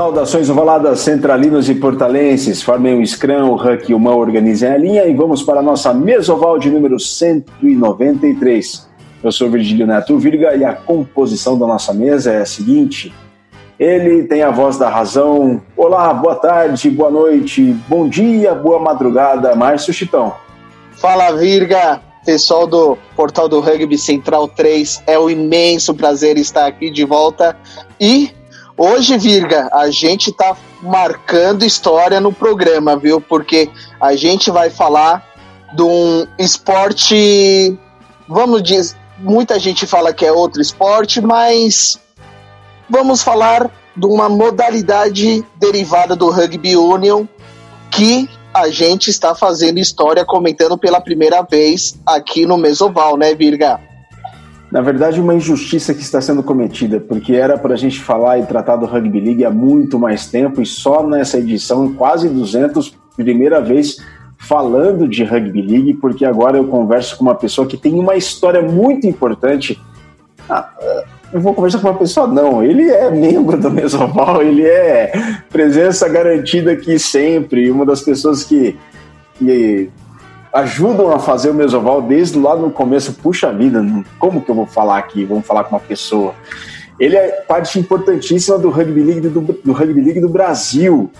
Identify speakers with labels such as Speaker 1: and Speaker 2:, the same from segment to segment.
Speaker 1: Saudações ovaladas centralinos e portalenses, formem o Scrum, o Huck e o Mão organizem a linha e vamos para a nossa mesoval de número 193. Eu sou Virgílio Neto Virga e a composição da nossa mesa é a seguinte: ele tem a voz da razão. Olá, boa tarde, boa noite, bom dia, boa madrugada, Márcio Chitão.
Speaker 2: Fala Virga, pessoal do Portal do Rugby Central 3, é um imenso prazer estar aqui de volta e Hoje, Virga, a gente tá marcando história no programa, viu? Porque a gente vai falar de um esporte. Vamos dizer. Muita gente fala que é outro esporte, mas vamos falar de uma modalidade derivada do rugby union que a gente está fazendo história comentando pela primeira vez aqui no Mesoval, né, Virga?
Speaker 1: Na verdade, uma injustiça que está sendo cometida, porque era para a gente falar e tratar do Rugby League há muito mais tempo e só nessa edição, quase 200, primeira vez falando de Rugby League, porque agora eu converso com uma pessoa que tem uma história muito importante. Ah, eu vou conversar com uma pessoa, não, ele é membro do Mesoval, ele é presença garantida aqui sempre, uma das pessoas que, que ajudam a fazer o mesoval desde lá no começo. Puxa vida, como que eu vou falar aqui? Vamos falar com uma pessoa. Ele é parte importantíssima do Rugby League do, do Rugby League do Brasil.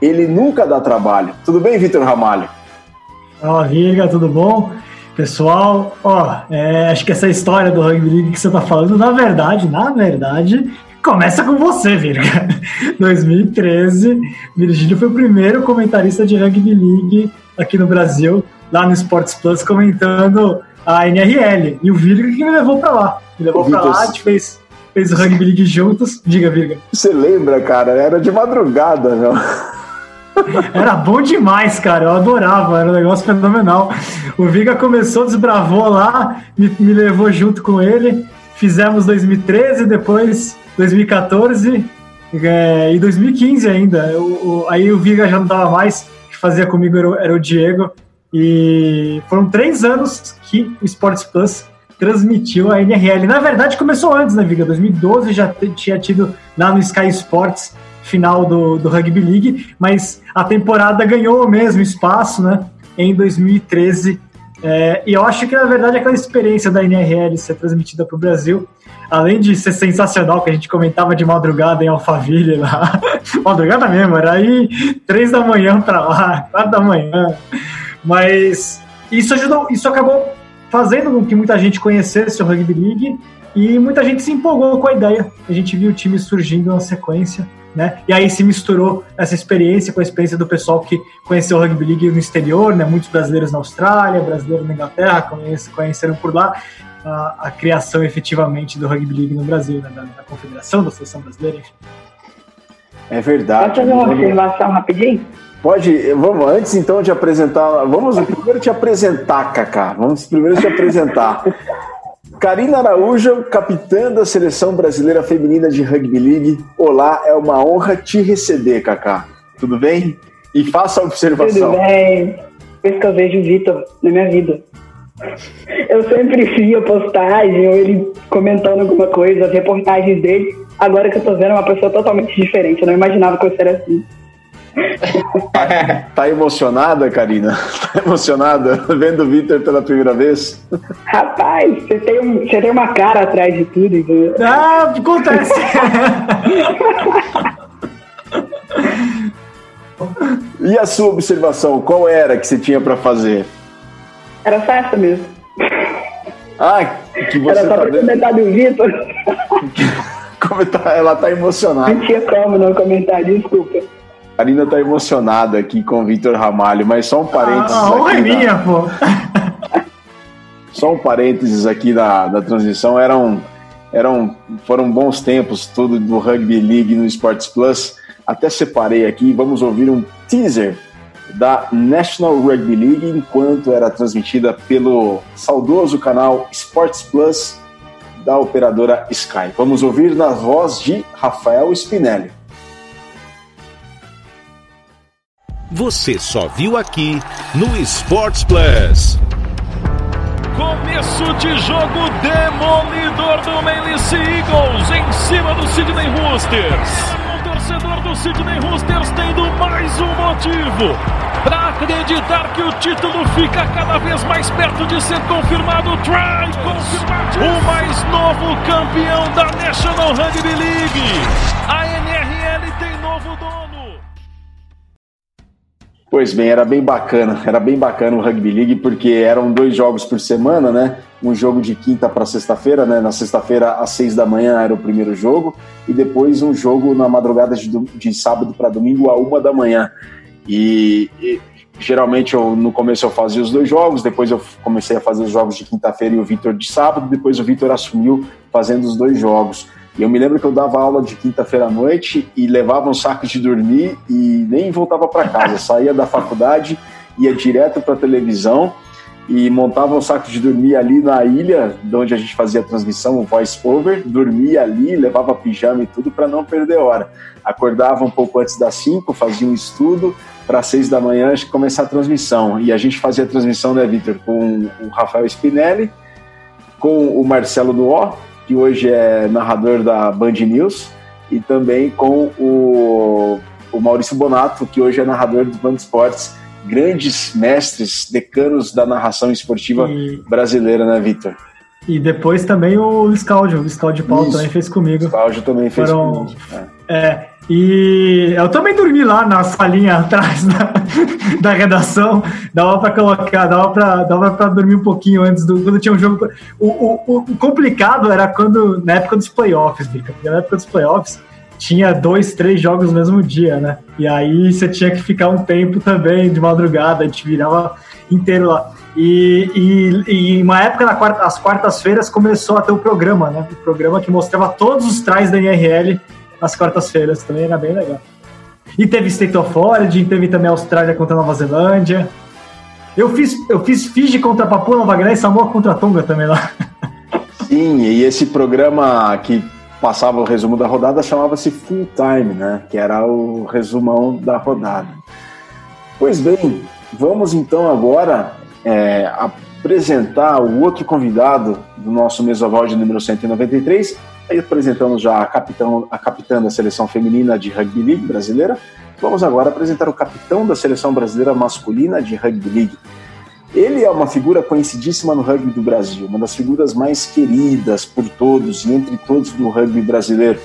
Speaker 1: Ele nunca dá trabalho. Tudo bem, Vitor Ramalho?
Speaker 3: Fala, Virga, tudo bom? Pessoal, ó, é, acho que essa história do Rugby League que você tá falando, na verdade, na verdade, começa com você, Virga. 2013, Virgílio foi o primeiro comentarista de Rugby League aqui no Brasil lá no Sports Plus comentando a NRL. E o Virga que me levou para lá. Me levou para lá, a gente fez, fez o Rugby League juntos. Diga, Virga.
Speaker 1: Você lembra, cara? Era de madrugada, meu.
Speaker 3: Era bom demais, cara. Eu adorava, era um negócio fenomenal. O Viga começou, desbravou lá, me, me levou junto com ele. Fizemos 2013, depois 2014 é, e 2015 ainda. O, o, aí o Viga já não dava mais, que fazia comigo era, era o Diego. E foram três anos que o Sports Plus transmitiu a NRL. Na verdade, começou antes, né, Viga? 2012 já tinha tido lá no Sky Sports final do, do Rugby League, mas a temporada ganhou o mesmo espaço, né, em 2013. É, e eu acho que, na verdade, aquela experiência da NRL ser transmitida para o Brasil, além de ser sensacional, que a gente comentava de madrugada em Alphaville lá, madrugada mesmo, era aí três da manhã para lá, quatro da manhã. Mas isso ajudou, isso acabou fazendo com que muita gente conhecesse o Rugby League e muita gente se empolgou com a ideia. A gente viu o time surgindo na sequência, né? E aí se misturou essa experiência com a experiência do pessoal que conheceu o Rugby League no exterior, né? Muitos brasileiros na Austrália, brasileiros na Inglaterra, conheceram por lá a, a criação efetivamente do Rugby League no Brasil, né? da, da Confederação, da Seleção Brasileira.
Speaker 1: É verdade.
Speaker 4: Pode fazer uma observação rapidinho?
Speaker 1: Pode, vamos, antes então de apresentar, vamos primeiro te apresentar, Kaká. Vamos primeiro te apresentar. Karina Araújo, capitã da Seleção Brasileira Feminina de Rugby League. Olá, é uma honra te receber, Kaká. Tudo bem? E faça a observação.
Speaker 4: Tudo bem. Por que eu vejo o Vitor na minha vida. Eu sempre via postagem ou ele comentando alguma coisa, as reportagens dele. Agora que eu tô vendo é uma pessoa totalmente diferente. Eu não imaginava que eu seria assim.
Speaker 1: Tá emocionada, Karina? Tá emocionada vendo o Vitor pela primeira vez?
Speaker 4: Rapaz, você tem, um, você tem uma cara atrás de tudo. Entendeu?
Speaker 3: Ah, acontece.
Speaker 1: e a sua observação, qual era que você tinha para fazer?
Speaker 4: Era só essa mesmo.
Speaker 1: Ah, que você
Speaker 4: Era só
Speaker 1: tá
Speaker 4: pra
Speaker 1: vendo?
Speaker 4: comentar do Vitor.
Speaker 1: Como tá- ela tá emocionada.
Speaker 4: Não tinha como não comentar, desculpa.
Speaker 1: A Karina tá emocionada aqui com o Vitor Ramalho, mas só um parênteses
Speaker 3: a honra é
Speaker 1: na-
Speaker 3: minha, pô.
Speaker 1: Só um parênteses aqui da, da transmissão, eram, eram, foram bons tempos tudo do Rugby League no Sports Plus. Até separei aqui, vamos ouvir um teaser da National Rugby League enquanto era transmitida pelo saudoso canal Sports Plus da operadora Sky. Vamos ouvir na voz de Rafael Spinelli.
Speaker 5: Você só viu aqui no Sports Plus.
Speaker 6: Começo de jogo demolidor do Sea Eagles em cima do Sydney Roosters. torcedor do Sydney Roosters tendo mais um motivo para acreditar que o título fica cada vez mais perto de ser confirmado. Try confirmado. O mais novo campeão da National Rugby League. A NRL tem novo dono.
Speaker 1: Pois bem, era bem bacana, era bem bacana o Rugby League, porque eram dois jogos por semana, né? Um jogo de quinta para sexta-feira, né? Na sexta-feira, às seis da manhã, era o primeiro jogo, e depois um jogo na madrugada de, de sábado para domingo, a uma da manhã. E, e, geralmente eu, no começo eu fazia os dois jogos, depois eu comecei a fazer os jogos de quinta-feira e o Vitor de sábado, depois o Vitor assumiu fazendo os dois jogos. E eu me lembro que eu dava aula de quinta-feira à noite e levava um saco de dormir e nem voltava para casa. Saía da faculdade, ia direto para a televisão e montava um saco de dormir ali na ilha, de onde a gente fazia a transmissão, o voice over, dormia ali, levava pijama e tudo para não perder hora. Acordava um pouco antes das 5, fazia um estudo, para seis da manhã começar a transmissão. E a gente fazia a transmissão, né, Vitor, com o Rafael Spinelli, com o Marcelo Duó, que hoje é narrador da Band News, e também com o, o Maurício Bonato, que hoje é narrador do Band Esportes. Grandes mestres, decanos da narração esportiva e... brasileira, né, Vitor?
Speaker 3: E depois também o Cláudio, o Cláudio Paulo Isso. também fez comigo. O
Speaker 1: Cláudio também fez Foram... comigo.
Speaker 3: É. é. E eu também dormi lá na salinha atrás da, da redação. Dava para colocar, dava para dava pra dormir um pouquinho antes do. Quando tinha um jogo. O, o, o complicado era quando. Na época dos playoffs, Bica. Na época dos playoffs tinha dois, três jogos no mesmo dia, né? E aí você tinha que ficar um tempo também de madrugada, a gente virava inteiro lá. E, e, e uma época, na quarta, às quartas-feiras, começou a ter o programa, né? O programa que mostrava todos os trás da NRL às quartas-feiras também era bem legal. E teve State of Origin, teve também Austrália contra Nova Zelândia. Eu fiz, eu fiz Fiji contra Papua Nova Guiné e Samoa contra Tonga também lá.
Speaker 1: Sim, e esse programa que passava o resumo da rodada chamava-se Full Time, né? Que era o resumão da rodada. Pois bem, vamos então agora é, apresentar o outro convidado do nosso Mesoval de número 193, Aí apresentamos já a, capitão, a capitã da seleção feminina de rugby league brasileira. Vamos agora apresentar o capitão da seleção brasileira masculina de rugby league. Ele é uma figura conhecidíssima no rugby do Brasil, uma das figuras mais queridas por todos e entre todos do rugby brasileiro.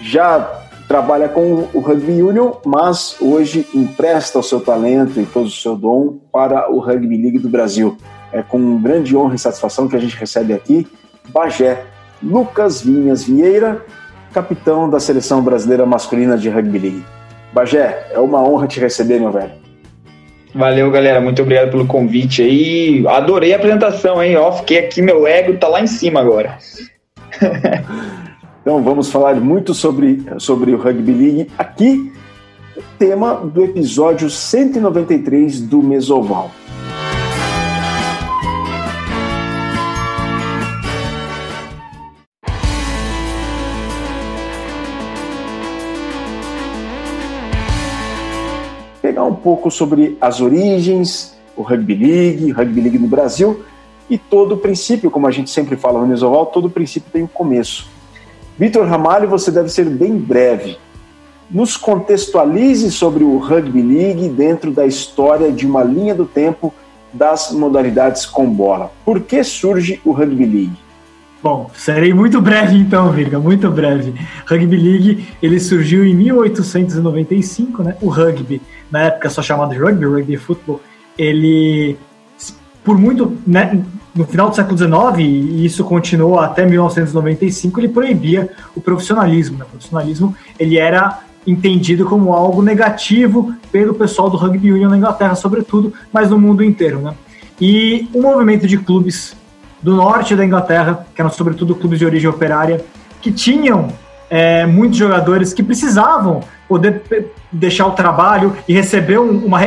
Speaker 1: Já trabalha com o Rugby Union, mas hoje empresta o seu talento e todo o seu dom para o Rugby League do Brasil. É com grande honra e satisfação que a gente recebe aqui Bagé, Lucas Vinhas Vieira, capitão da seleção brasileira masculina de rugby league. Bagé, é uma honra te receber, meu velho.
Speaker 7: Valeu, galera. Muito obrigado pelo convite aí. Adorei a apresentação, hein? Ó, fiquei aqui, meu ego tá lá em cima agora.
Speaker 1: então vamos falar muito sobre, sobre o Rugby League aqui, tema do episódio 193 do Mesoval. Pouco sobre as origens, o Rugby League, Rugby League no Brasil e todo o princípio, como a gente sempre fala no Mesoval, todo o princípio tem um começo. Vitor Ramalho, você deve ser bem breve. Nos contextualize sobre o Rugby League dentro da história de uma linha do tempo das modalidades com bola. Por que surge o Rugby League?
Speaker 3: Bom, serei muito breve então, Virga, muito breve. Rugby League, ele surgiu em 1895, né? O rugby, na época só chamado de rugby, rugby football, ele por muito, né, no final do século XIX, e isso continuou até 1995, ele proibia o profissionalismo. Né? O profissionalismo ele era entendido como algo negativo pelo pessoal do rugby union na Inglaterra, sobretudo, mas no mundo inteiro. Né? E o movimento de clubes do norte da Inglaterra, que eram sobretudo clubes de origem operária, que tinham é, muitos jogadores que precisavam poder deixar o trabalho e receber uma,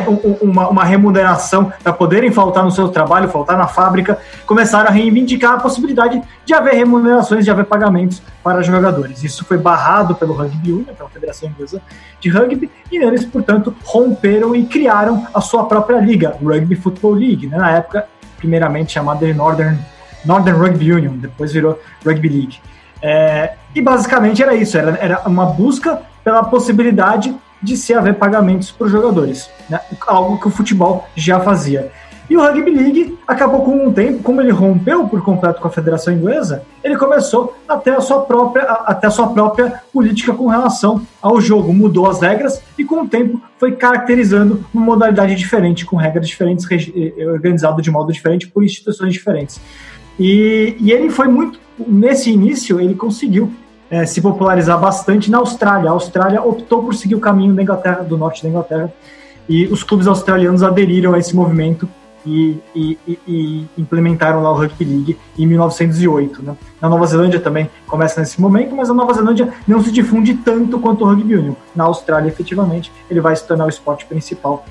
Speaker 3: uma, uma remuneração para poderem faltar no seu trabalho, faltar na fábrica, começaram a reivindicar a possibilidade de haver remunerações, de haver pagamentos para jogadores. Isso foi barrado pelo Rugby Union, pela Federação Inglesa de Rugby, e eles, portanto, romperam e criaram a sua própria liga, Rugby Football League, né? na época, primeiramente chamada de Northern Northern Rugby Union, depois virou Rugby League. É, e basicamente era isso, era, era uma busca pela possibilidade de se haver pagamentos para os jogadores, né? algo que o futebol já fazia. E o Rugby League acabou com um tempo, como ele rompeu por completo com a Federação Inglesa, ele começou a ter a sua própria, a ter a sua própria política com relação ao jogo, mudou as regras e com o tempo foi caracterizando uma modalidade diferente, com regras diferentes, eh, organizado de modo diferente por instituições diferentes. E, e ele foi muito, nesse início, ele conseguiu é, se popularizar bastante na Austrália. A Austrália optou por seguir o caminho da Inglaterra, do norte da Inglaterra, e os clubes australianos aderiram a esse movimento e, e, e, implementaram lá o Rugby League em 1908. Né? Na Nova Zelândia também começa nesse momento, mas a Nova Zelândia não se difunde tanto quanto o Rugby Union. Na Austrália, efetivamente, ele vai se tornar o esporte principal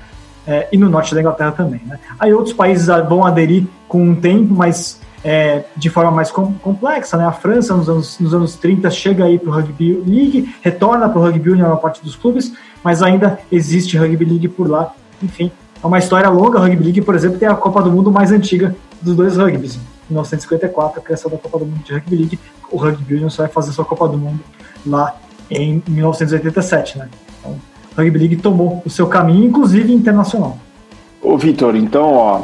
Speaker 3: é, e no norte da Inglaterra também. Né? Aí outros países vão aderir com um tempo, mas é, de forma mais com, complexa. Né? A França, nos anos, nos anos 30, chega aí para o Rugby League, retorna para o Rugby Union na parte dos clubes, mas ainda existe Rugby League por lá. Enfim, é uma história longa. Rugby League, por exemplo, tem a Copa do Mundo mais antiga dos dois rugbys. Em 1954, a criação da Copa do Mundo de Rugby League. O Rugby Union só vai fazer sua Copa do Mundo lá em 1987, né? Então, Rugby League tomou o seu caminho, inclusive internacional.
Speaker 1: Ô, Vitor, então, ó,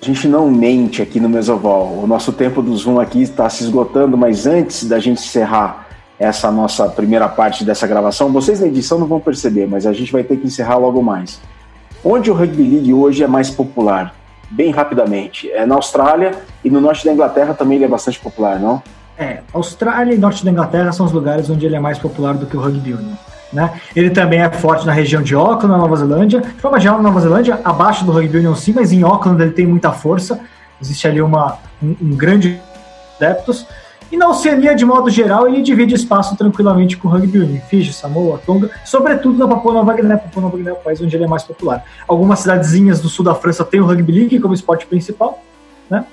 Speaker 1: a gente não mente aqui no Mesoval. O nosso tempo do Zoom aqui está se esgotando, mas antes da gente encerrar essa nossa primeira parte dessa gravação, vocês na edição não vão perceber, mas a gente vai ter que encerrar logo mais. Onde o Rugby League hoje é mais popular? Bem rapidamente. É na Austrália e no norte da Inglaterra também ele é bastante popular, não?
Speaker 3: É, Austrália e norte da Inglaterra são os lugares onde ele é mais popular do que o Rugby Union. Né? Ele também é forte na região de Auckland, na Nova Zelândia. De forma geral, na Nova Zelândia, abaixo do Rugby Union sim, mas em Auckland ele tem muita força. Existe ali uma, um, um grande adeptos. E na Oceania, de modo geral, ele divide espaço tranquilamente com o rugby union, Fiji, Samoa, Tonga, sobretudo na Papua Nova Guiné. Papua Nova Guiné é o país onde ele é mais popular. Algumas cidadezinhas do sul da França têm o rugby league como esporte principal, né?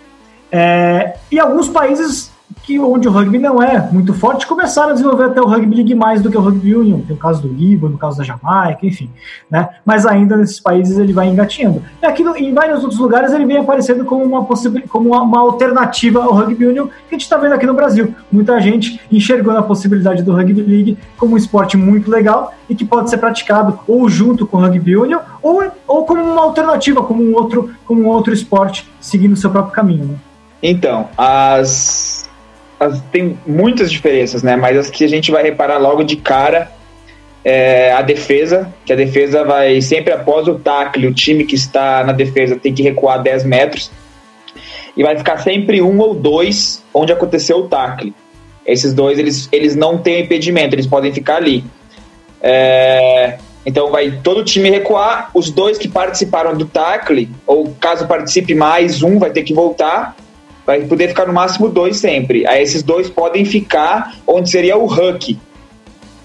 Speaker 3: É, e alguns países que onde o rugby não é muito forte, começaram a desenvolver até o rugby league mais do que o rugby union. Tem o caso do Líbano, o caso da Jamaica, enfim, né? Mas ainda nesses países ele vai engatinhando. E aqui no, em vários outros lugares ele vem aparecendo como uma possibilidade, como uma, uma, alternativa ao rugby union que a gente está vendo aqui no Brasil. Muita gente enxergou a possibilidade do rugby league como um esporte muito legal e que pode ser praticado ou junto com o rugby union ou, ou como uma alternativa, como um outro, como um outro esporte seguindo o seu próprio caminho. Né?
Speaker 7: Então, as as, tem muitas diferenças, né? Mas as que a gente vai reparar logo de cara é a defesa, que a defesa vai sempre após o tackle, o time que está na defesa tem que recuar 10 metros e vai ficar sempre um ou dois onde aconteceu o tackle. Esses dois, eles, eles não têm impedimento, eles podem ficar ali. É, então vai todo o time recuar, os dois que participaram do tackle, ou caso participe mais um, vai ter que voltar, vai poder ficar no máximo dois sempre. Aí esses dois podem ficar onde seria o huck.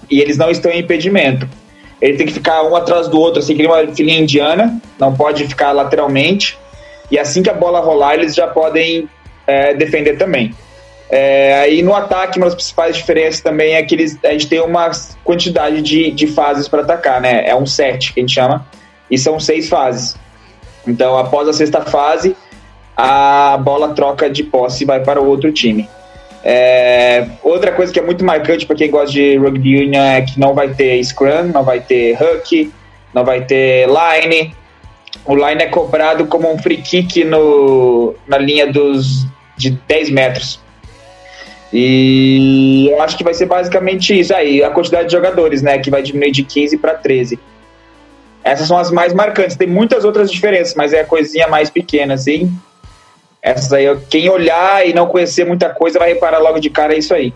Speaker 7: E eles não estão em impedimento. Ele tem que ficar um atrás do outro, assim, que uma filhinha indiana, não pode ficar lateralmente. E assim que a bola rolar, eles já podem é, defender também. É, aí no ataque, uma das principais diferenças também é que eles, a gente tem uma quantidade de, de fases para atacar, né? É um set que a gente chama, e são seis fases. Então, após a sexta fase, a bola troca de posse e vai para o outro time. É, outra coisa que é muito marcante para quem gosta de rugby union é que não vai ter scrum, não vai ter hook, não vai ter line. O line é cobrado como um free kick no, na linha dos de 10 metros. E eu acho que vai ser basicamente isso aí, a quantidade de jogadores, né, que vai diminuir de 15 para 13. Essas são as mais marcantes. Tem muitas outras diferenças, mas é a coisinha mais pequena, assim. Essas aí, quem olhar e não conhecer muita coisa vai reparar logo de cara é isso aí.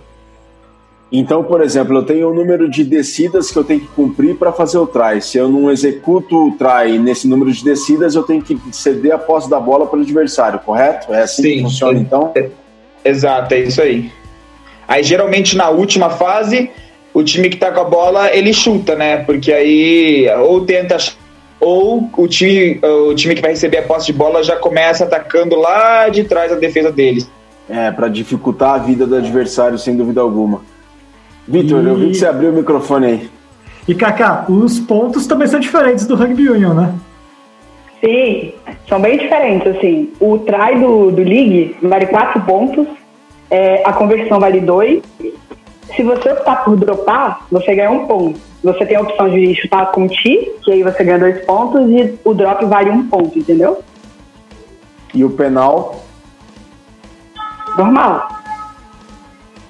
Speaker 1: Então, por exemplo, eu tenho o um número de descidas que eu tenho que cumprir para fazer o try. Se eu não executo o try nesse número de descidas, eu tenho que ceder a posse da bola para o adversário, correto? É assim sim, que funciona, sim. então? É,
Speaker 7: exato, é isso aí. Aí, geralmente, na última fase, o time que está com a bola, ele chuta, né? Porque aí, ou tenta ou o time, o time que vai receber a posse de bola já começa atacando lá de trás a defesa deles.
Speaker 1: É, para dificultar a vida do adversário, sem dúvida alguma. Vitor, e... eu vi que você abriu o microfone aí.
Speaker 3: E Kaká, os pontos também são diferentes do Rugby Union, né?
Speaker 4: Sim, são bem diferentes, assim. O try do, do League vale 4 pontos, é, a conversão vale 2 se você optar por dropar, você ganha um ponto. Você tem a opção de chutar com ti, que aí você ganha dois pontos, e o drop vale um ponto, entendeu?
Speaker 1: E o penal?
Speaker 4: Normal.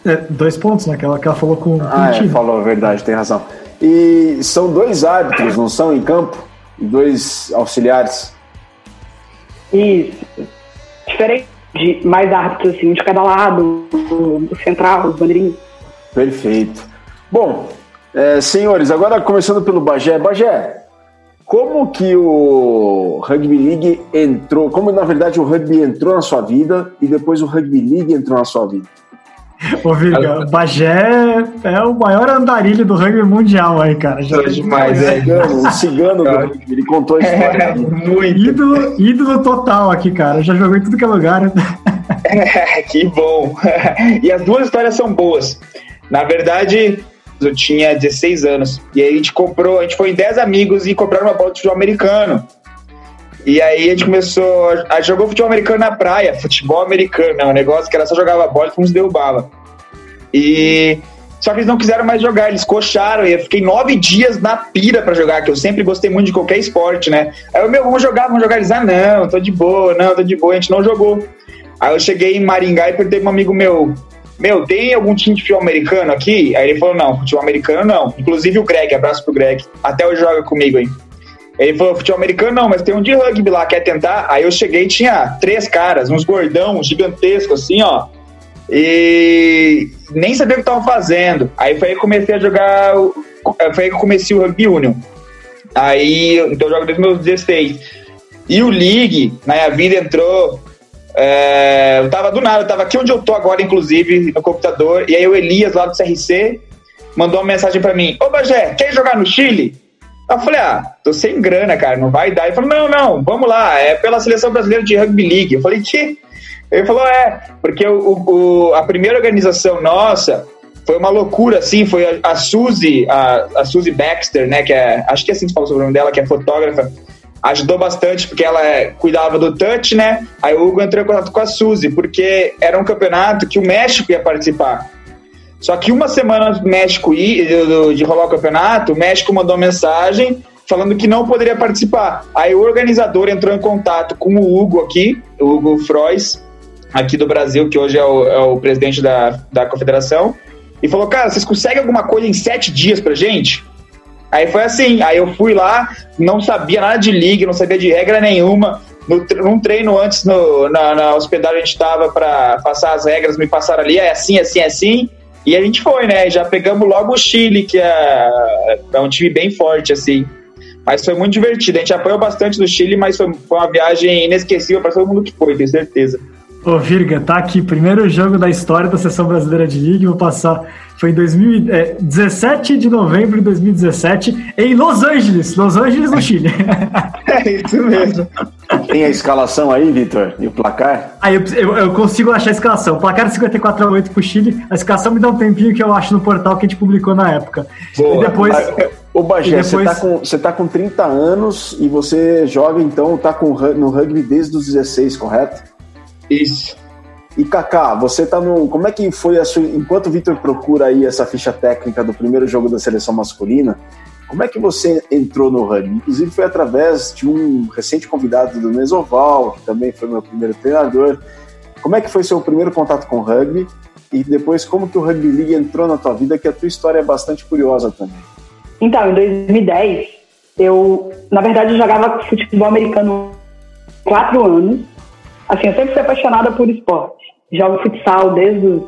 Speaker 3: É, dois pontos, né? Que ela, que ela falou com, com
Speaker 1: Ah,
Speaker 3: o
Speaker 1: é, falou a verdade, tem razão. E são dois árbitros, não são em campo? E dois auxiliares?
Speaker 4: Isso. Diferente de mais árbitros, assim, um de cada lado, o o central, os bandeirinhos.
Speaker 1: Perfeito. Bom, é, senhores, agora começando pelo Bagé. Bagé, como que o Rugby League entrou, como na verdade o rugby entrou na sua vida e depois o Rugby League entrou na sua vida?
Speaker 3: Ô, Virga, o Bagé é o maior andarilho do rugby mundial aí, cara. Já,
Speaker 7: É demais, é.
Speaker 1: Cigano, um cigano do rugby, ele contou a história.
Speaker 7: É, muito.
Speaker 3: Ídolo, ídolo total aqui, cara. Já jogou em tudo que é lugar.
Speaker 7: que bom. e as duas histórias são boas. Na verdade, eu tinha 16 anos. E aí a gente comprou, a gente foi em 10 amigos e compraram uma bola de futebol americano. E aí a gente começou a jogar futebol americano na praia, futebol americano, é um negócio que era só jogava bola e uns derrubava. E só que eles não quiseram mais jogar, eles coxaram e eu fiquei nove dias na pira pra jogar, que eu sempre gostei muito de qualquer esporte, né? Aí eu, meu, vamos jogar, vamos jogar. Eles, ah, não, tô de boa, não, tô de boa, a gente não jogou. Aí eu cheguei em Maringá e perguntei pra um amigo meu, meu, tem algum time de futebol americano aqui? Aí ele falou, não, futebol americano não. Inclusive o Greg, abraço pro Greg, até hoje joga comigo, hein? Ele falou, futebol americano não, mas tem um de rugby lá, quer tentar? Aí eu cheguei e tinha três caras, uns gordão, gigantescos, assim, ó. E nem sabia o que estavam fazendo. Aí foi aí que comecei a jogar. o- Foi aí que eu comecei o Rugby Union. Aí, então eu jogo desde meus 16. E o League, na minha vida, entrou. É, eu tava do nada, eu tava aqui onde eu tô agora, inclusive, no computador. E aí o Elias, lá do CRC, mandou uma mensagem pra mim: Ô Bagé, quer jogar no Chile? Eu falei, ah, tô sem grana, cara, não vai dar. Ele falou, não, não, vamos lá, é pela seleção brasileira de rugby league. Eu falei, que? Ele falou, é, porque o, o- a primeira organização nossa foi uma loucura, assim, foi a, a Suzy, a, a Suzy Baxter, né, que é, acho que é assim que se fala sobre o nome dela, que é fotógrafa, ajudou bastante, porque ela é, cuidava do touch, né, aí o Hugo entrou em contato com a Suzy, porque era um campeonato que o México ia participar. Só que uma semana do México ir, de, rolar o campeonato, o México mandou mensagem falando que não poderia participar. Aí o organizador entrou em contato com o Hugo aqui, o Hugo Frois, aqui do Brasil, que hoje é o, é o presidente da, da confederação, e falou, cara, vocês conseguem alguma coisa em sete dias pra gente? Aí foi assim, aí eu fui lá, não sabia nada de liga, não sabia de regra nenhuma. No, num treino antes, no, na, na hospedagem, a gente tava pra passar as regras, me passaram ali, é assim, assim, assim. E a gente foi, né? Já pegamos logo o Chile, que é, é um time bem forte, assim. Mas foi muito divertido. A gente apoiou bastante do Chile, mas foi, foi uma viagem inesquecível para todo mundo que foi, tenho certeza.
Speaker 3: Ô, Virga, tá aqui. Primeiro jogo da história da Seleção Brasileira de Liga. Vou passar. Foi em 2000, é, 17 de novembro de 2017, em Los Angeles. Los Angeles, no Chile.
Speaker 7: É isso mesmo.
Speaker 1: Tem a escalação aí, Vitor? E o placar?
Speaker 3: Aí eu, eu, eu consigo achar a escalação. Placar 54 a 8 pro Chile. A escalação me dá um tempinho que eu acho no portal que a gente publicou na época.
Speaker 7: Boa.
Speaker 3: E depois.
Speaker 1: Ô Bagé,
Speaker 3: E
Speaker 1: você
Speaker 3: depois-
Speaker 1: tá, com, você tá com 30 anos e você joga então, tá com, no rugby desde os 16, correto?
Speaker 7: Isso.
Speaker 1: E Kaká, você tá no. Como é que foi a sua. Enquanto o Vitor procura aí essa ficha técnica do primeiro jogo da seleção masculina, como é que você entrou no rugby? Inclusive foi através de um recente convidado do Mesoval, que também foi meu primeiro treinador. Como é que foi seu primeiro contato com o rugby? E depois, como que o Rugby League entrou na tua vida? Que a tua história é bastante curiosa também.
Speaker 4: Então, em 2010, eu, na verdade, eu jogava futebol americano quatro anos. Assim, eu sempre fui apaixonada por esporte. Jogo futsal desde os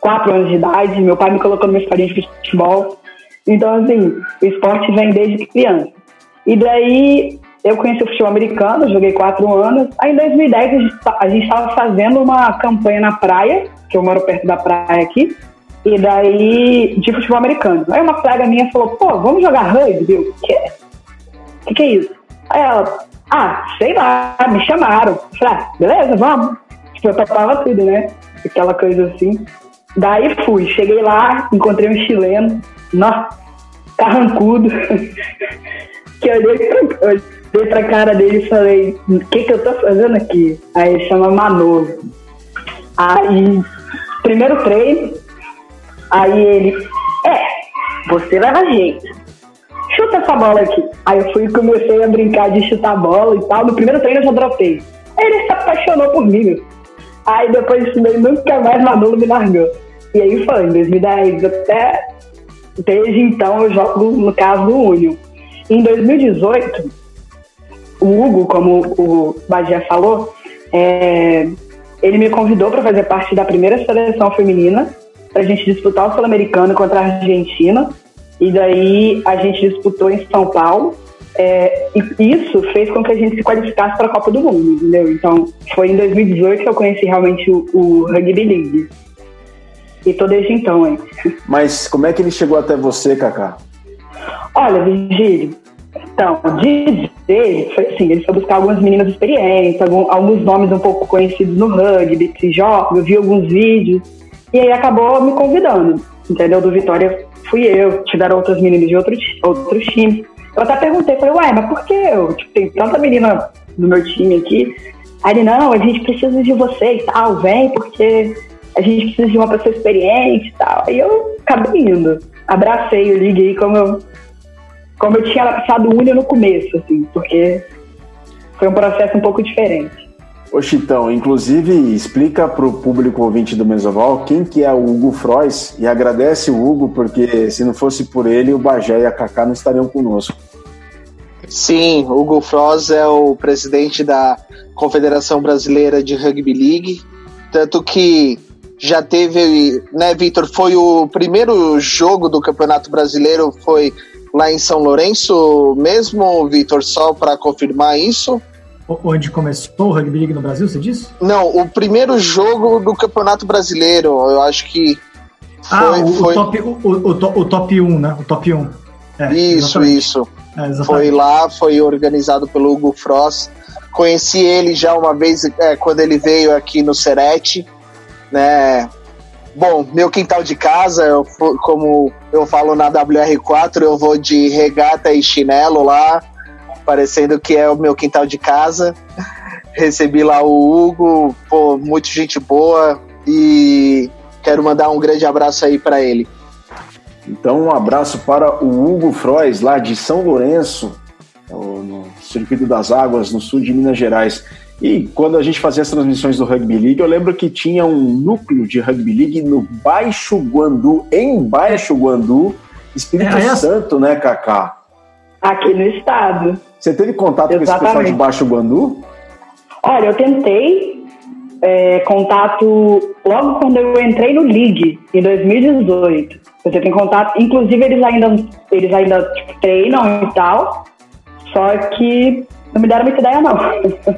Speaker 4: quatro anos de idade. Meu pai me colocou numa escolinha de futebol. Então, assim, o esporte vem desde criança. E daí, eu conheci o futebol americano, joguei quatro anos. Aí, em 2010, a gente estava fazendo uma campanha na praia, que eu moro perto da praia aqui. E daí, de futebol americano. Aí uma colega minha falou, pô, vamos jogar rugby? O que, que é isso? Aí ela, ah, sei lá, me chamaram. Eu falei, ah, beleza, vamos. Eu topava tudo, né? Aquela coisa assim. Daí fui, cheguei lá, encontrei um chileno, nossa, carrancudo, que eu olhei pra, olhei pra cara dele e falei, o que que eu tô fazendo aqui? Aí ele chama Manolo. Aí, primeiro treino, Aí ele, é, você leva jeito. Chuta essa bola aqui. Aí eu fui e comecei a brincar de chutar bola e tal. No primeiro treino eu já dropei. Aí ele se apaixonou por mim. meu. Aí depois daí nunca mais Manolo me largou. E aí foi, em 2010 até desde então eu jogo no caso do Union. Em 2018, o Hugo, como o Badia falou, é, ele me convidou para fazer parte da primeira seleção feminina para a gente disputar o Sul-Americano contra a Argentina. E daí a gente disputou em São Paulo. É, e isso fez com que a gente se qualificasse para a Copa do Mundo, entendeu? Então foi em 2018 que eu conheci realmente o, o Rugby League. E tô desde então, hein?
Speaker 1: Mas como é que ele chegou até você, Kaká?
Speaker 4: Olha, Virgílio, então, de dele, foi assim, ele foi buscar algumas meninas experientes, algum- alguns nomes um pouco conhecidos no rugby, que jogam, eu vi alguns vídeos, e aí acabou me convidando, entendeu? Do Vitória fui eu, tiveram outras meninas de outro, outros times. Eu até perguntei, falei, ué, mas por que eu? Tipo, tem tanta menina no meu time aqui. Aí ele, não, a gente precisa de você e tal, vem, porque a gente precisa de uma pessoa experiente e tal. Aí eu acabei indo. Abracei o Ligue aí como eu como eu tinha passado unha no começo, assim, porque foi um processo um pouco diferente.
Speaker 1: Ô Chitão, inclusive explica para o público ouvinte do Mesoval quem que é o Hugo Frois e agradece o Hugo porque se não fosse por ele o Bagé e a Kaká não estariam conosco.
Speaker 2: Sim, Hugo Froz é o presidente da Confederação Brasileira de Rugby League, tanto que já teve, né, Vitor, foi o primeiro jogo do Campeonato Brasileiro foi lá em São Lourenço mesmo, Vitor, só para confirmar isso?
Speaker 3: Onde começou o Rugby League no Brasil, você disse?
Speaker 2: Não, o primeiro jogo do Campeonato Brasileiro, eu acho que foi,
Speaker 3: ah, o,
Speaker 2: foi
Speaker 3: o top, o, o, o top 1, né? O top 1. É,
Speaker 2: isso,
Speaker 3: exatamente.
Speaker 2: isso.
Speaker 3: É.
Speaker 2: Foi lá, foi organizado pelo Hugo Frost. Conheci ele já uma vez é, quando ele veio aqui no Serete, né? Bom, meu quintal de casa, eu como eu falo na WR4, eu vou de regata e chinelo lá, parecendo que é o meu quintal de casa. Recebi lá o Hugo, pô, muito gente boa e quero mandar um grande abraço aí para ele.
Speaker 1: Então um abraço para o Hugo Frois lá de São Lourenço, no Circuito das Águas, no sul de Minas Gerais. E quando a gente fazia as transmissões do Rugby League, eu lembro que tinha um núcleo de Rugby League no Baixo Guandu, em Baixo Guandu, Espírito
Speaker 3: É, as-
Speaker 1: Santo, né, Kaká?
Speaker 4: Aqui no estado.
Speaker 1: Você teve contato com esse pessoal de
Speaker 4: Exatamente.
Speaker 1: Baixo Guandu?
Speaker 4: Olha, eu tentei é, contato logo quando eu entrei no League, em 2018. Eu tentei contato, inclusive eles ainda, eles ainda tipo, treinam e tal, só que não me deram muita ideia, não.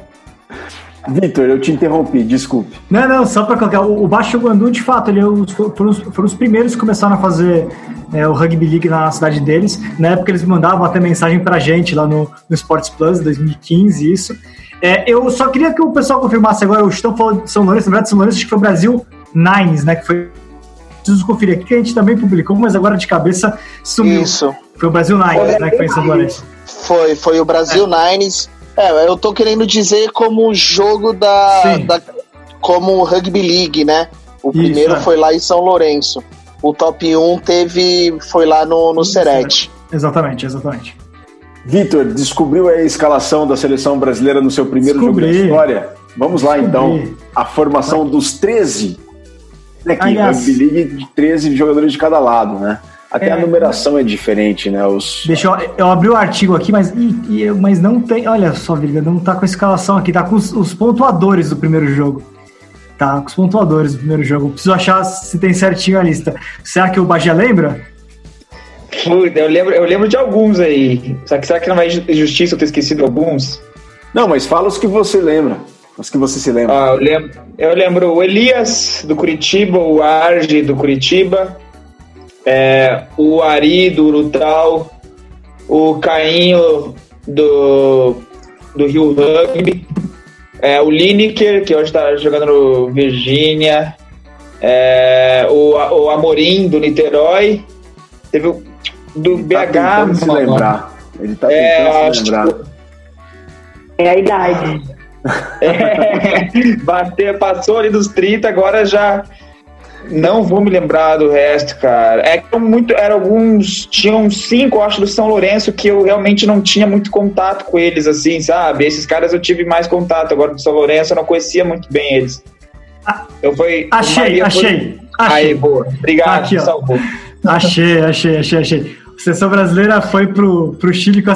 Speaker 1: Vitor, eu te interrompi, desculpe.
Speaker 3: Não, não, só para colocar. O, o Baixo Guandu, de fato, ele é os- foram, os, foram os primeiros que começaram a fazer é, o Rugby League na cidade deles. Na época eles mandavam até mensagem pra gente lá no, no Sports Plus, 2015, isso. É, eu só queria que o pessoal confirmasse agora, o Chitão falou de São Lourenço, na verdade, São Lourenço acho que foi o Brasil Nines, né? Que foi. Preciso conferir aqui que a gente também publicou, mas agora de cabeça sumiu.
Speaker 2: Isso.
Speaker 3: Foi o Brasil Nines, né? Que foi em São Lourenço.
Speaker 2: Foi, foi o Brasil Nines. É, eu tô querendo dizer como um jogo da, da- como o Rugby League, né? O
Speaker 3: Isso,
Speaker 2: primeiro
Speaker 3: é.
Speaker 2: foi lá em São Lourenço. O top 1 teve foi lá no, no Serete.
Speaker 3: Exatamente, exatamente.
Speaker 1: Vitor, descobriu a escalação da seleção brasileira no seu primeiro
Speaker 3: Descobri.
Speaker 1: jogo da história? Vamos lá então. A formação dos 13. Né, que
Speaker 3: Aliás-
Speaker 1: League de 13 jogadores de cada lado, né? Até
Speaker 3: É.
Speaker 1: a numeração é diferente, né? Os...
Speaker 3: Deixa eu, eu abri o artigo aqui, mas, ih, eu- mas não tem. Olha só, Virga, não tá com a escalação aqui, tá com os, os pontuadores do primeiro jogo. Tá com os pontuadores do primeiro jogo. Preciso achar se tem certinho a lista. Será que o Bagé lembra?
Speaker 7: Puta, eu lembro, eu lembro de alguns aí. Só que será que não é ju- justiça eu ter esquecido alguns?
Speaker 1: Não, mas fala os que você lembra. Os que você se lembra.
Speaker 7: Ó, eu, lembro, eu lembro o Elias do Curitiba, o Arge do Curitiba, é, o Ari do Urutau, o Cainho do, do Rio Rugby, é, o Lineker, que hoje está jogando no Virgínia, é, o, o Amorim do Niterói, teve o do
Speaker 1: Ele tá
Speaker 7: BH,
Speaker 1: tentando se lembrar. Ele tá
Speaker 7: É,
Speaker 1: tentando se
Speaker 7: que-
Speaker 1: lembrar.
Speaker 4: É a idade.
Speaker 7: É, bater, passou ali dos 30, agora já Não vou me lembrar do resto, cara. É que muito, eram alguns, tinham cinco, acho, do São Lourenço que eu realmente não tinha muito contato com eles, assim, sabe? Esses caras eu tive mais contato. Agora do São Lourenço eu não conhecia muito bem eles.
Speaker 3: Eu fui. Achei, achei. Achei.
Speaker 7: Aí, boa. Obrigado,
Speaker 3: Aqui, salvou. Achei, achei, achei, achei. A seleção brasileira foi pro, pro Chile com a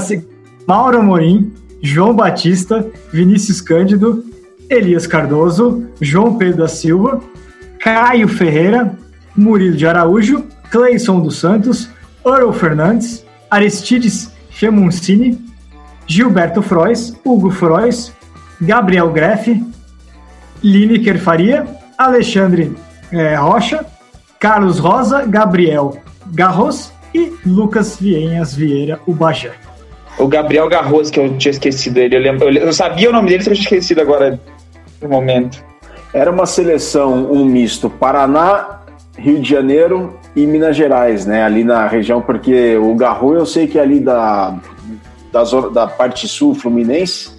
Speaker 3: Mauro Amorim, João Batista, Vinícius Cândido, Elias Cardoso, João Pedro da Silva, Caio Ferreira, Murilo de Araújo, Cleison dos Santos, Earl Fernandes, Aristides Chemuncini, Gilberto Frois, Hugo Frois, Gabriel Greff, Lineker Faria, Alexandre é, Rocha, Carlos Rosa, Gabriel Garros e Lucas Vienhas Vieira, o Bajé.
Speaker 7: O Gabriel Garros, que eu tinha esquecido ele. Eu, lembro, eu sabia o nome dele, só tinha esquecido agora no momento.
Speaker 1: Era uma seleção, um misto Paraná, Rio de Janeiro e Minas Gerais, né? Ali na região, porque o Garro eu sei que é ali da, da, da parte sul fluminense,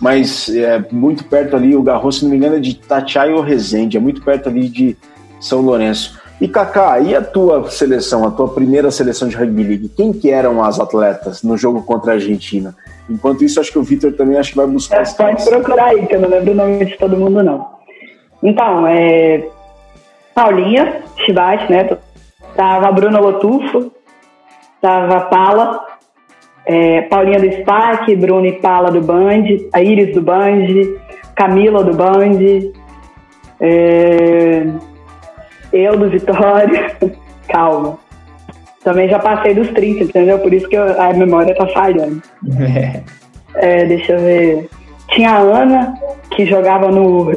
Speaker 1: mas é muito perto ali, o Garro, se não me engano, é de Tatiai ou Resende, é muito perto ali de São Lourenço. E Kaká, e a tua seleção, a tua primeira seleção de rugby league? Quem que eram as atletas no jogo contra a Argentina? Enquanto isso, acho que o Vitor também acho que vai buscar.
Speaker 4: É, pode procurar aí, que eu não lembro o nome de todo mundo, não. Então, é. Paulinha Chibate, né? Tava a Bruna Lotufo, tava Pala, é, Paulinha do SPAC, Bruna e Pala do Band, a Iris do Band, Camila do Band, é, eu do Vitória. Calma. Também já passei dos 30, entendeu? Por isso que eu, a memória tá falhando. É, deixa eu ver. Tinha a Ana, que jogava no,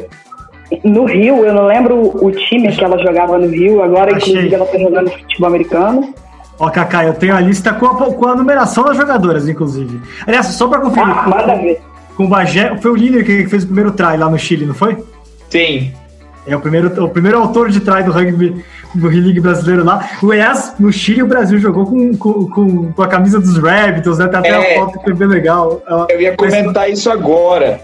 Speaker 4: no Rio. Eu não lembro o time que ela jogava no Rio. Agora, Achei. inclusive, ela tá jogando futebol americano.
Speaker 3: Ó, Kaká, eu tenho a lista com a, com a numeração das jogadoras, inclusive. Aliás, só pra conferir.
Speaker 4: Ah, manda ver.
Speaker 3: Com o Bagé, foi o Liner que fez o primeiro try lá no Chile, não foi?
Speaker 7: Sim.
Speaker 3: É o primeiro, o primeiro autor de try do rugby do League brasileiro lá. O ES, no Chile, o Brasil jogou com, com, com a camisa dos Raptors, né? Tem até é, a foto que foi bem legal.
Speaker 7: Eu ia comentar Mas... isso agora.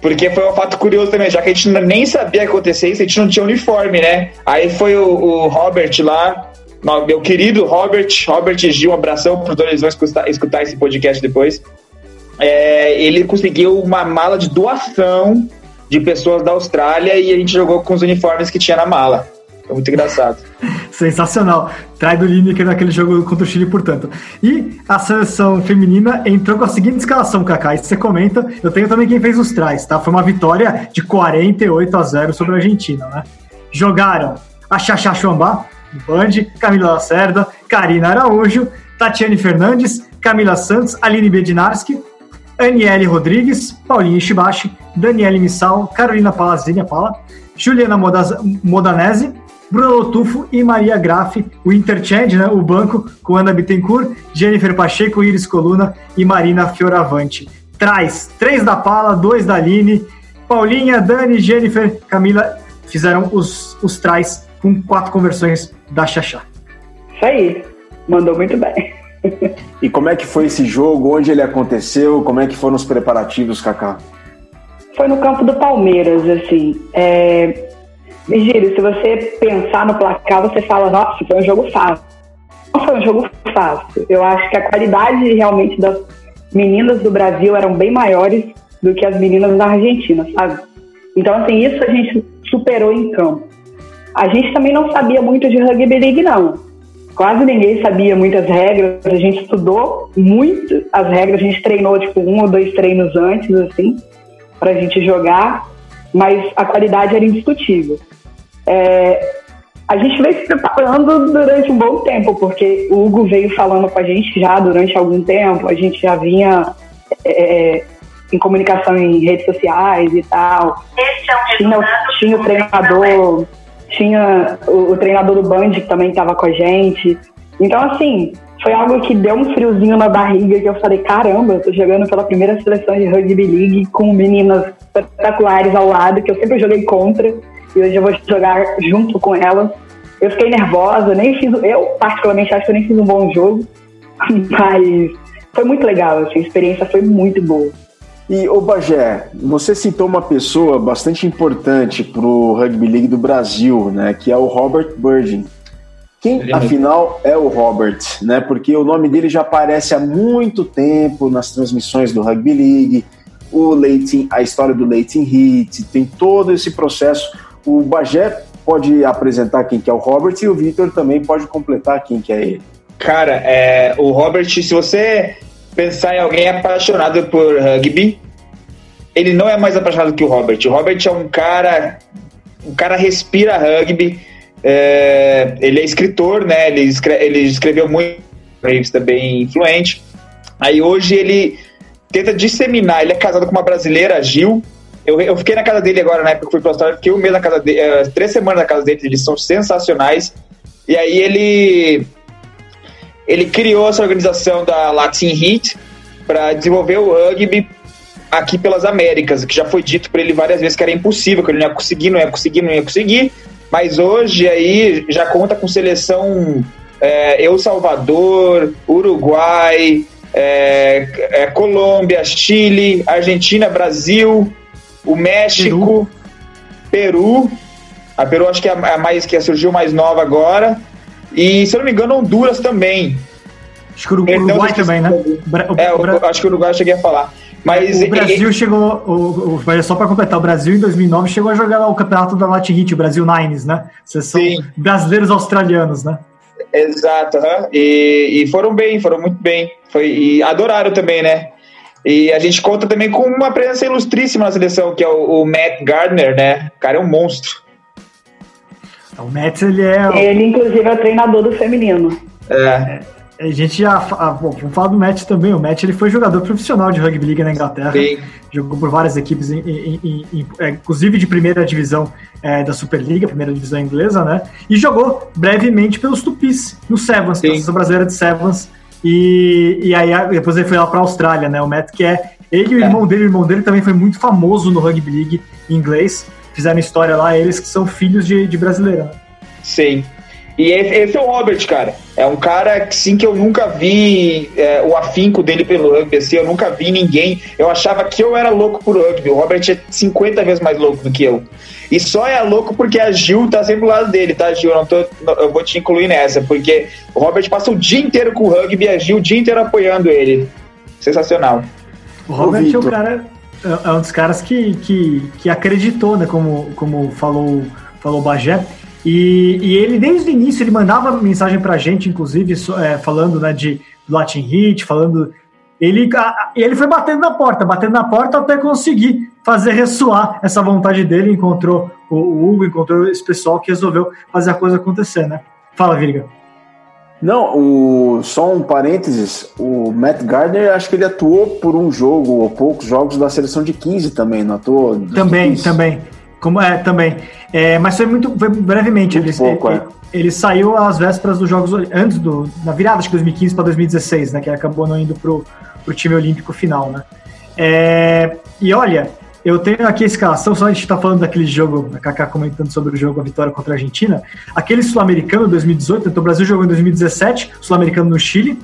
Speaker 7: Porque foi um fato curioso também, já que a gente nem sabia acontecer isso, a gente não tinha uniforme, né? Aí foi o, o Robert lá, meu querido Robert, Robert Gil, um abração para todos, eles vão escutar, escutar esse podcast depois. É, ele conseguiu uma mala de doação de pessoas da Austrália e a gente jogou com os uniformes que tinha na mala. Foi muito engraçado.
Speaker 3: Sensacional. Trai do Lineker naquele jogo contra o Chile, portanto. E a seleção feminina entrou com a seguinte escalação, Kaká. E você comenta, eu tenho também quem fez os trás, tá? Foi uma vitória de 48 a 0 sobre a Argentina, né? Jogaram a Xaxá Chuambá, Band, Camila Lacerda, Karina Araújo, Tatiane Fernandes, Camila Santos, Aline Bedinarski, Aniele Rodrigues, Paulinho Shibashi, Daniele Missal, Carolina Palazzinha Pala, Juliana Modanese, Bruno Lotufo e Maria Graff, o interchange, né, o banco, com Ana Bittencourt, Jennifer Pacheco, Iris Coluna e Marina Fioravante. Traz três da Pala, dois da Aline, Paulinha, Dani, Jennifer, Camila fizeram os, os trás com quatro conversões da Xaxá.
Speaker 4: Isso aí, mandou muito bem.
Speaker 1: e como é que foi esse jogo? Onde ele aconteceu? Como é que foram os preparativos, Kaká?
Speaker 4: Foi no campo do Palmeiras, assim. É... Virgílio, se você pensar no placar, você fala, nossa, foi um jogo fácil. Não foi um jogo fácil. Eu acho que a qualidade realmente das meninas do Brasil eram bem maiores do que as meninas da Argentina, sabe? Então, assim, isso a gente superou em campo. A gente também não sabia muito de rugby league, não. Quase ninguém sabia muitas regras. A gente estudou muito as regras. A gente treinou, tipo, um ou dois treinos antes, assim, para a gente jogar. Mas a qualidade era indiscutível. É, a gente veio se preparando durante um bom tempo, porque o Hugo veio falando com a gente já durante algum tempo. A gente já vinha... É, em comunicação em redes sociais e tal.
Speaker 8: Esse é um
Speaker 4: tinha, tinha o treinador tinha o, o treinador do Band que também estava com a gente. Então, assim, foi algo que deu um friozinho na barriga que eu falei, caramba, eu tô jogando pela primeira seleção de rugby league com meninas espetaculares ao lado, que eu sempre joguei contra, e hoje eu vou jogar junto com elas. Eu fiquei nervosa, nem fiz, eu particularmente acho que eu nem fiz um bom jogo, mas foi muito legal, assim, a experiência foi muito boa.
Speaker 1: E, ô Bagé, você citou uma pessoa bastante importante para o Rugby League do Brasil, né, que é o Robert Burgin. Quem, afinal, é o Robert, né? Porque o nome dele já aparece há muito tempo nas transmissões do Rugby League, o Leighton, a história do Leighton Heat, tem todo esse processo. O Bagé pode apresentar quem que é o Robert e o Victor também pode completar quem que é ele.
Speaker 7: Cara, é, o Robert, se você pensar em alguém apaixonado por rugby, ele não é mais apaixonado que o Robert. O Robert é um cara, um cara respira rugby. É, ele é escritor, né? Ele, escreve, ele escreveu muito, revista bem influente. Aí hoje ele tenta disseminar. Ele é casado com uma brasileira, Gil. Eu, eu fiquei na casa dele agora, na época que fui pra Austrália, fiquei um mês na casa dele, é, três semanas na casa dele, eles são sensacionais. E aí ele ele criou essa organização da Latin Heat para desenvolver o rugby aqui pelas Américas, que já foi dito para ele várias vezes que era impossível, que ele não ia conseguir, não ia conseguir, não ia conseguir. Mas hoje aí já conta com seleção é, El Salvador, Uruguai, é, é, Colômbia, Chile, Argentina, Brasil, o México, Peru. Peru. A Peru acho que é a mais que surgiu mais nova agora. E, se eu não me engano, Honduras também.
Speaker 3: Acho que o Uruguai, Uruguai também, né?
Speaker 7: É, o, acho que o Uruguai eu cheguei a falar. Mas
Speaker 3: o Brasil ele... chegou, o, o, só para completar, o Brasil em 2009 chegou a jogar o campeonato da Latin Heat, o Brasil Nines, né? Vocês são Sim. brasileiros australianos, né?
Speaker 7: Exato, e, e, foram bem, foram muito bem. Foi, e adoraram também, né? E a gente conta também com uma presença ilustríssima na seleção, que é o, o Matt Gardner, né? O cara é um monstro.
Speaker 3: O Mets, ele é.
Speaker 4: Ele, inclusive, é o treinador do feminino.
Speaker 7: É.
Speaker 3: A gente já. Ah, bom, vamos falar do Matt também. O Matt ele foi jogador profissional de rugby league na Inglaterra. Sim. Jogou por várias equipes, em, em, em, é, inclusive de primeira divisão é, da Superliga, primeira divisão inglesa, né? E jogou brevemente pelos Tupis, no Sevens, pela seleção brasileira de Sevens. E, e aí depois ele foi lá para a Austrália, né? O Matt, que é. Ele e o é. irmão dele, o irmão dele também foi muito famoso no rugby league inglês fizeram história lá, eles que são filhos de, de brasileira. Né?
Speaker 7: Sim. E esse é o Robert, cara. É um cara que sim que eu nunca vi é, o afinco dele pelo rugby, assim, eu nunca vi ninguém. Eu achava que eu era louco por rugby. O Robert é 50 vezes mais louco do que eu. E só é louco porque a Gil tá sempre do lado dele, tá, Gil? Eu, não tô, eu vou te incluir nessa, porque o Robert passa o dia inteiro com o rugby e a Gil o dia inteiro apoiando ele. Sensacional.
Speaker 3: O Robert é o cara é, é um dos caras que, que, que acreditou, né? Como, como falou, falou o Bagé. E, e ele, desde o início, ele mandava mensagem pra gente, inclusive, é, falando né, de Latin Hit, falando. Ele, ele foi batendo na porta, batendo na porta até conseguir fazer ressoar essa vontade dele. Encontrou o, o Hugo, encontrou esse pessoal que resolveu fazer a coisa acontecer, né? Fala, Virga.
Speaker 1: Não, o, só um parênteses, o Matt Gardner, acho que ele atuou por um jogo ou poucos jogos da seleção de 15 também, não atuou?
Speaker 3: Também, 15. também. Como é, também. É, mas foi muito foi brevemente. Muito ele, pouco, ele, é. ele, saiu às vésperas dos jogos antes do na virada de 2015 para 2016, né, que acabou não indo pro, pro time olímpico final, né? É, e olha, eu tenho aqui a escalação, só a gente está falando daquele jogo, a Kaká comentando sobre o jogo, a vitória contra a Argentina. Aquele sul-americano 2018, então o Brasil jogou em 2017, sul-americano no Chile.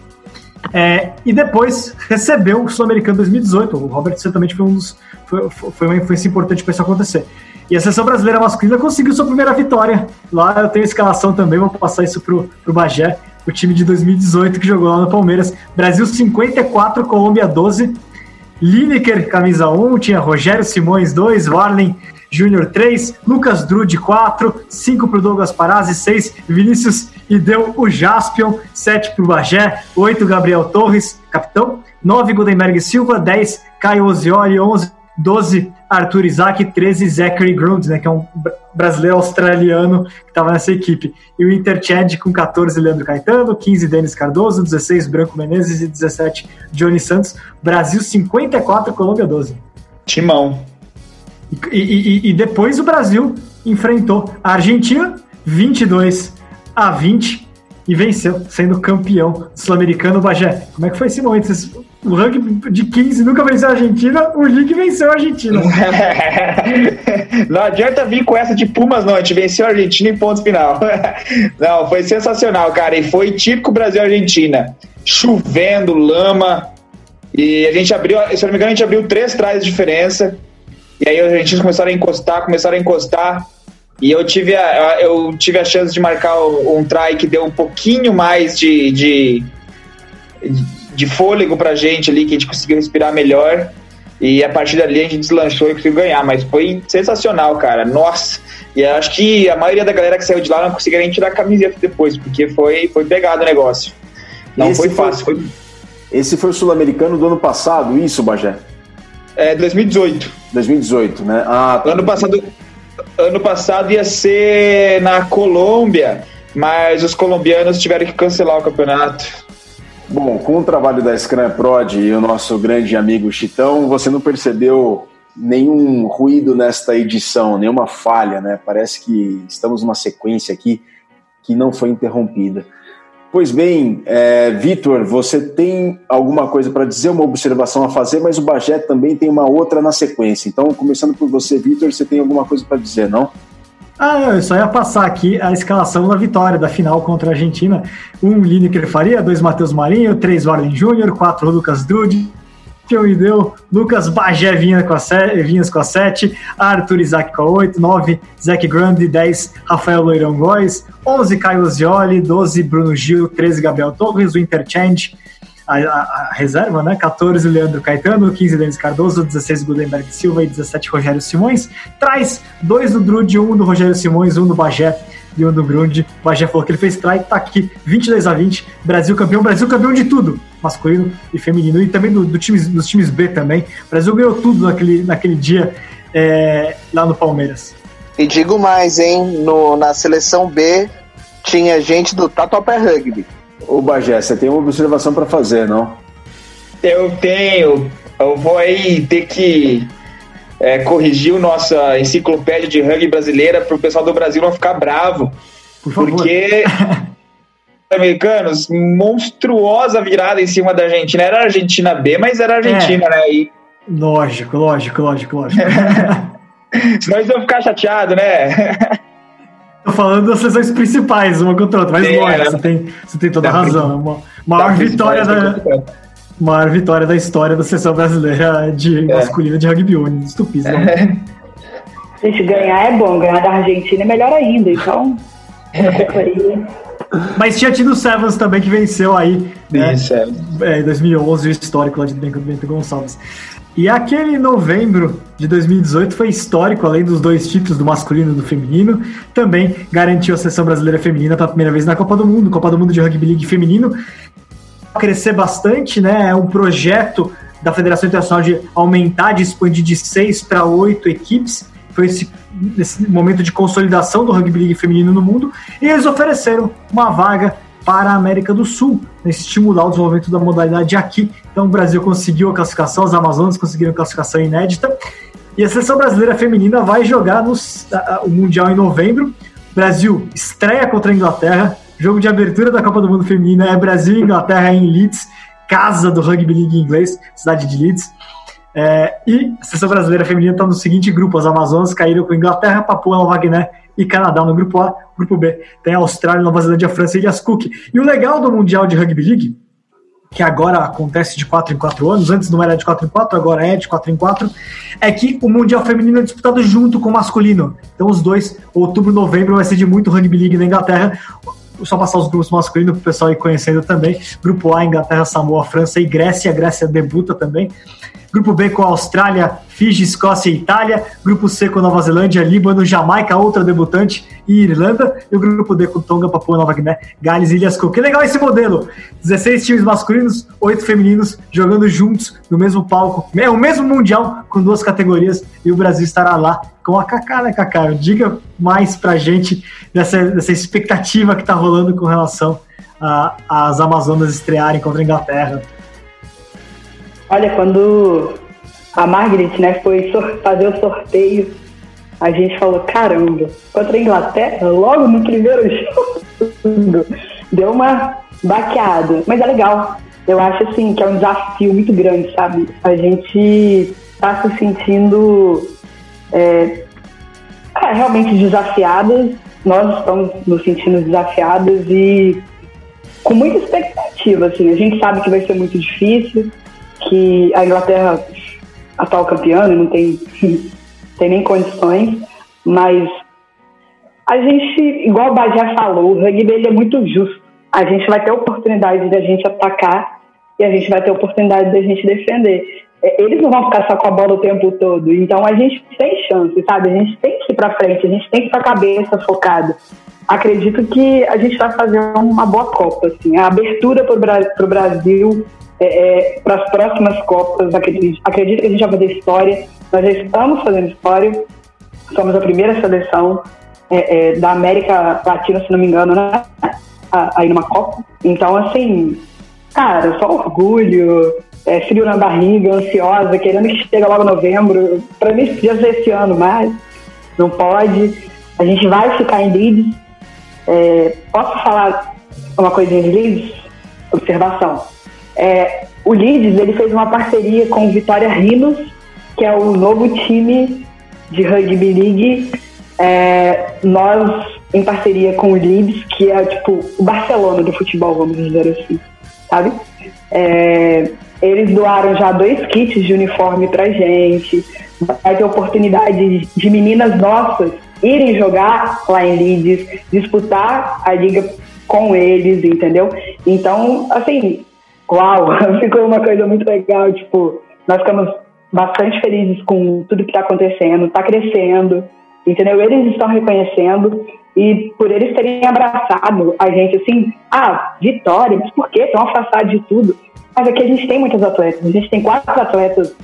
Speaker 3: É, e depois recebeu o Sul-Americano 2018. O Robert certamente foi um dos. Foi, foi uma influência importante para isso acontecer. E a seleção brasileira masculina conseguiu sua primeira vitória. Lá eu tenho a escalação também, vou passar isso pro, pro Bagé, o time de 2018 que jogou lá no Palmeiras. Brasil 54, Colômbia 12. Lineker, camisa 1, tinha Rogério Simões 2, Warlen Júnior 3, Lucas Drude 4, 5 para o Douglas Parazzi, 6 Vinícius e deu o Jaspion, 7 para o Bagé, 8 Gabriel Torres, capitão, 9 Gutenberg Silva, 10 Caio Ozioli, 11 12 Arthur Isaac, 13 Zachary Grund, né, que é um brasileiro australiano que estava nessa equipe. E o Interched com 14 Leandro Caetano, 15 Denis Cardoso, 16 Branco Menezes e 17 Johnny Santos. Brasil 54, Colômbia 12.
Speaker 7: Timão.
Speaker 3: E, e, e depois o Brasil enfrentou a Argentina 22 a 20 e venceu, sendo campeão sul-americano. Bagé, como é que foi esse momento? O rugby de 15 nunca venceu a Argentina, o League venceu a Argentina.
Speaker 7: não adianta vir com essa de Pumas, não. A gente venceu a Argentina em ponto final. não, foi sensacional, cara. E foi típico Brasil-Argentina. Chovendo, lama, E a gente abriu, se não me engano, a gente abriu três trás de diferença. E aí a gente começaram a encostar, começaram a encostar. E eu tive a, eu tive a chance de marcar um try que deu um pouquinho mais de, de, de fôlego pra gente ali, que a gente conseguiu respirar melhor. E a partir dali a gente deslanchou e conseguiu ganhar. Mas foi sensacional, cara. Nossa! E acho que a maioria da galera que saiu de lá não conseguiu nem tirar a camiseta depois, porque foi, foi pegado o negócio. Não
Speaker 1: Esse
Speaker 7: foi fácil. Foi...
Speaker 1: Esse foi o sul-americano do ano passado, isso, Bagé?
Speaker 7: É, 2018.
Speaker 1: 2018, né? Ah,
Speaker 7: tá. Ano passado, ano passado ia ser na Colômbia, mas os colombianos tiveram que cancelar o campeonato.
Speaker 1: Bom, com o trabalho da Scrum Prod e o nosso grande amigo Chitão, você não percebeu nenhum ruído nesta edição, nenhuma falha, né? Parece que estamos numa sequência aqui que não foi interrompida. Pois bem, é, Vitor, você tem alguma coisa para dizer, uma observação a fazer, mas o Bagé também tem uma outra na sequência. Então, começando por você, Vitor, você tem alguma coisa para dizer, não?
Speaker 3: Ah, eu só ia passar aqui a escalação da vitória da final contra a Argentina. Um Lineker Faria, dois Matheus Marinho, três Warden Júnior, quatro Lucas Dude, me deu Lucas Bagé Vinha com a sete, Vinhas com a 7, Arthur Isaac com a 8, 9 Zach Grande, 10 Rafael Loirão Góes, 11 Caio Zioli, 12 Bruno Gil, 13 Gabriel Torres, o Interchange, a, a, a, reserva, né? 14 Leandro Caetano, 15 Denis Cardoso, 16 Gutenberg Silva e 17 Rogério Simões. Traz dois do Drude, um do Rogério Simões, um do Bagé e um do. O Bagé falou que ele fez try, tá aqui 22 a 20, Brasil campeão, Brasil campeão de tudo, masculino e feminino, e também do, do times, dos times B também. O Brasil ganhou tudo naquele, naquele dia é, lá no Palmeiras.
Speaker 2: E digo mais, hein, no, na seleção B tinha gente do Tatuapé Rugby.
Speaker 1: Ô Bagé, você tem uma observação para fazer, não?
Speaker 7: Eu tenho. Eu vou aí ter que é, corrigir a nossa enciclopédia de rugby brasileira para o pessoal do Brasil não ficar bravo.
Speaker 3: Por favor.
Speaker 7: Porque americanos, monstruosa virada em cima da Argentina. Era a Argentina B, mas era a Argentina, é. né? E...
Speaker 3: Lógico, lógico, lógico, lógico.
Speaker 7: Senão eles vão ficar chateados, né?
Speaker 3: Tô falando das sessões principais, uma contra a outra, mas lógico, né? você, tem, você tem toda a razão. Uma, maior vitória da. Maior vitória da história da sessão brasileira de é. masculina de rugby union, estupidez. É.
Speaker 4: Gente, ganhar é bom, ganhar da Argentina é melhor ainda, então.
Speaker 3: Mas tinha tido o Sevens também que venceu aí, né? Isso, é. é, em 2011, o histórico lá de Bento Gonçalves. E aquele novembro de 2018 foi histórico, além dos dois títulos do masculino e do feminino, também garantiu a seleção brasileira feminina pela primeira vez na Copa do Mundo, Copa do Mundo de Rugby League feminino. Crescer bastante, né? É um projeto da Federação Internacional de aumentar, de expandir de seis para oito equipes. Foi esse, esse momento de consolidação do rugby league feminino no mundo. E eles ofereceram uma vaga para a América do Sul, estimular o desenvolvimento da modalidade aqui. Então o Brasil conseguiu a classificação, os Amazonas conseguiram a classificação inédita. E a seleção brasileira feminina vai jogar no, o Mundial em novembro. Brasil estreia contra a Inglaterra. Jogo de abertura da Copa do Mundo Feminina é Brasil e Inglaterra em Leeds, casa do Rugby League inglês, cidade de Leeds. É, e a seleção brasileira feminina está no seguinte grupo: as Amazonas caíram com Inglaterra, Papua Nova Guiné e Canadá no grupo A. Grupo B tem Austrália, Nova Zelândia, França e Ilhas Cook. E o legal do Mundial de Rugby League, que agora acontece de 4 em 4 anos, antes não era de 4 em 4, agora é de 4 em 4, é que o Mundial Feminino é disputado junto com o masculino. Então os dois, outubro e novembro, vai ser de muito Rugby League na Inglaterra só passar os grupos masculinos para o pessoal ir conhecendo também. Grupo A, Inglaterra, Samoa, França e Grécia. A Grécia debuta também. Grupo B com Austrália, Fiji, Escócia e Itália. Grupo C com Nova Zelândia, Líbano, Jamaica, outra debutante e Irlanda. E o grupo D com Tonga, Papua Nova Guiné, Gales e Ilhas Cook. Que legal esse modelo! 16 times masculinos, 8 femininos, jogando juntos no mesmo palco. É o mesmo Mundial com duas categorias e o Brasil estará lá com a Kaká, né, Kaká? Diga mais pra gente dessa, dessa expectativa que tá rolando com relação às Amazonas estrearem contra a Inglaterra.
Speaker 4: Olha, quando a Margaret né, foi fazer o sorteio, a gente falou, caramba, contra a Inglaterra, logo no primeiro jogo, deu uma baqueada. Mas é legal. Eu acho assim que é um desafio muito grande, sabe? A gente tá se sentindo é, é, realmente desafiadas. Nós estamos nos sentindo desafiadas e com muita expectativa, assim. A gente sabe que vai ser muito difícil, que a Inglaterra, atual campeã, né, não tem, tem nem condições, mas a gente, igual o Bajé falou, o rugby ele é muito justo. A gente vai ter oportunidade de a gente atacar e a gente vai ter oportunidade de a gente defender. É, eles não vão ficar só com a bola o tempo todo. Então a gente tem chance, sabe? A gente tem que ir para frente, a gente tem que estar com a cabeça focada. Acredito que a gente vai fazer uma boa Copa. Assim. A abertura para o Brasil, é, é, para as próximas Copas, acredito, acredito que a gente vai fazer história. Nós já estamos fazendo história. Somos a primeira seleção é, é da América Latina, se não me engano, né? aí numa Copa. Então, assim, cara, só orgulho, é, frio na barriga, ansiosa, querendo que chegue logo novembro. Para mim, podia ser esse ano, mas não pode. A gente vai ficar em Leeds. É, posso falar uma coisinha de Leeds? Observação. É, o Leeds ele fez uma parceria com o Vitória Rhinos, que é o novo time de rugby league. É, nós, em parceria com o Leeds, que é tipo o Barcelona do futebol, vamos dizer assim, sabe? É, eles doaram já dois kits de uniforme pra gente. Vai ter oportunidade de meninas nossas irem jogar lá em Leeds, disputar a liga com eles, entendeu? Então, assim, uau, ficou uma coisa muito legal. Tipo, nós ficamos bastante felizes com tudo que está acontecendo, está crescendo, entendeu? Eles estão reconhecendo e por eles terem abraçado a gente assim, ah, vitória, mas por que estão afastados de tudo? Mas aqui a gente tem muitos atletas. A gente tem quatro atletas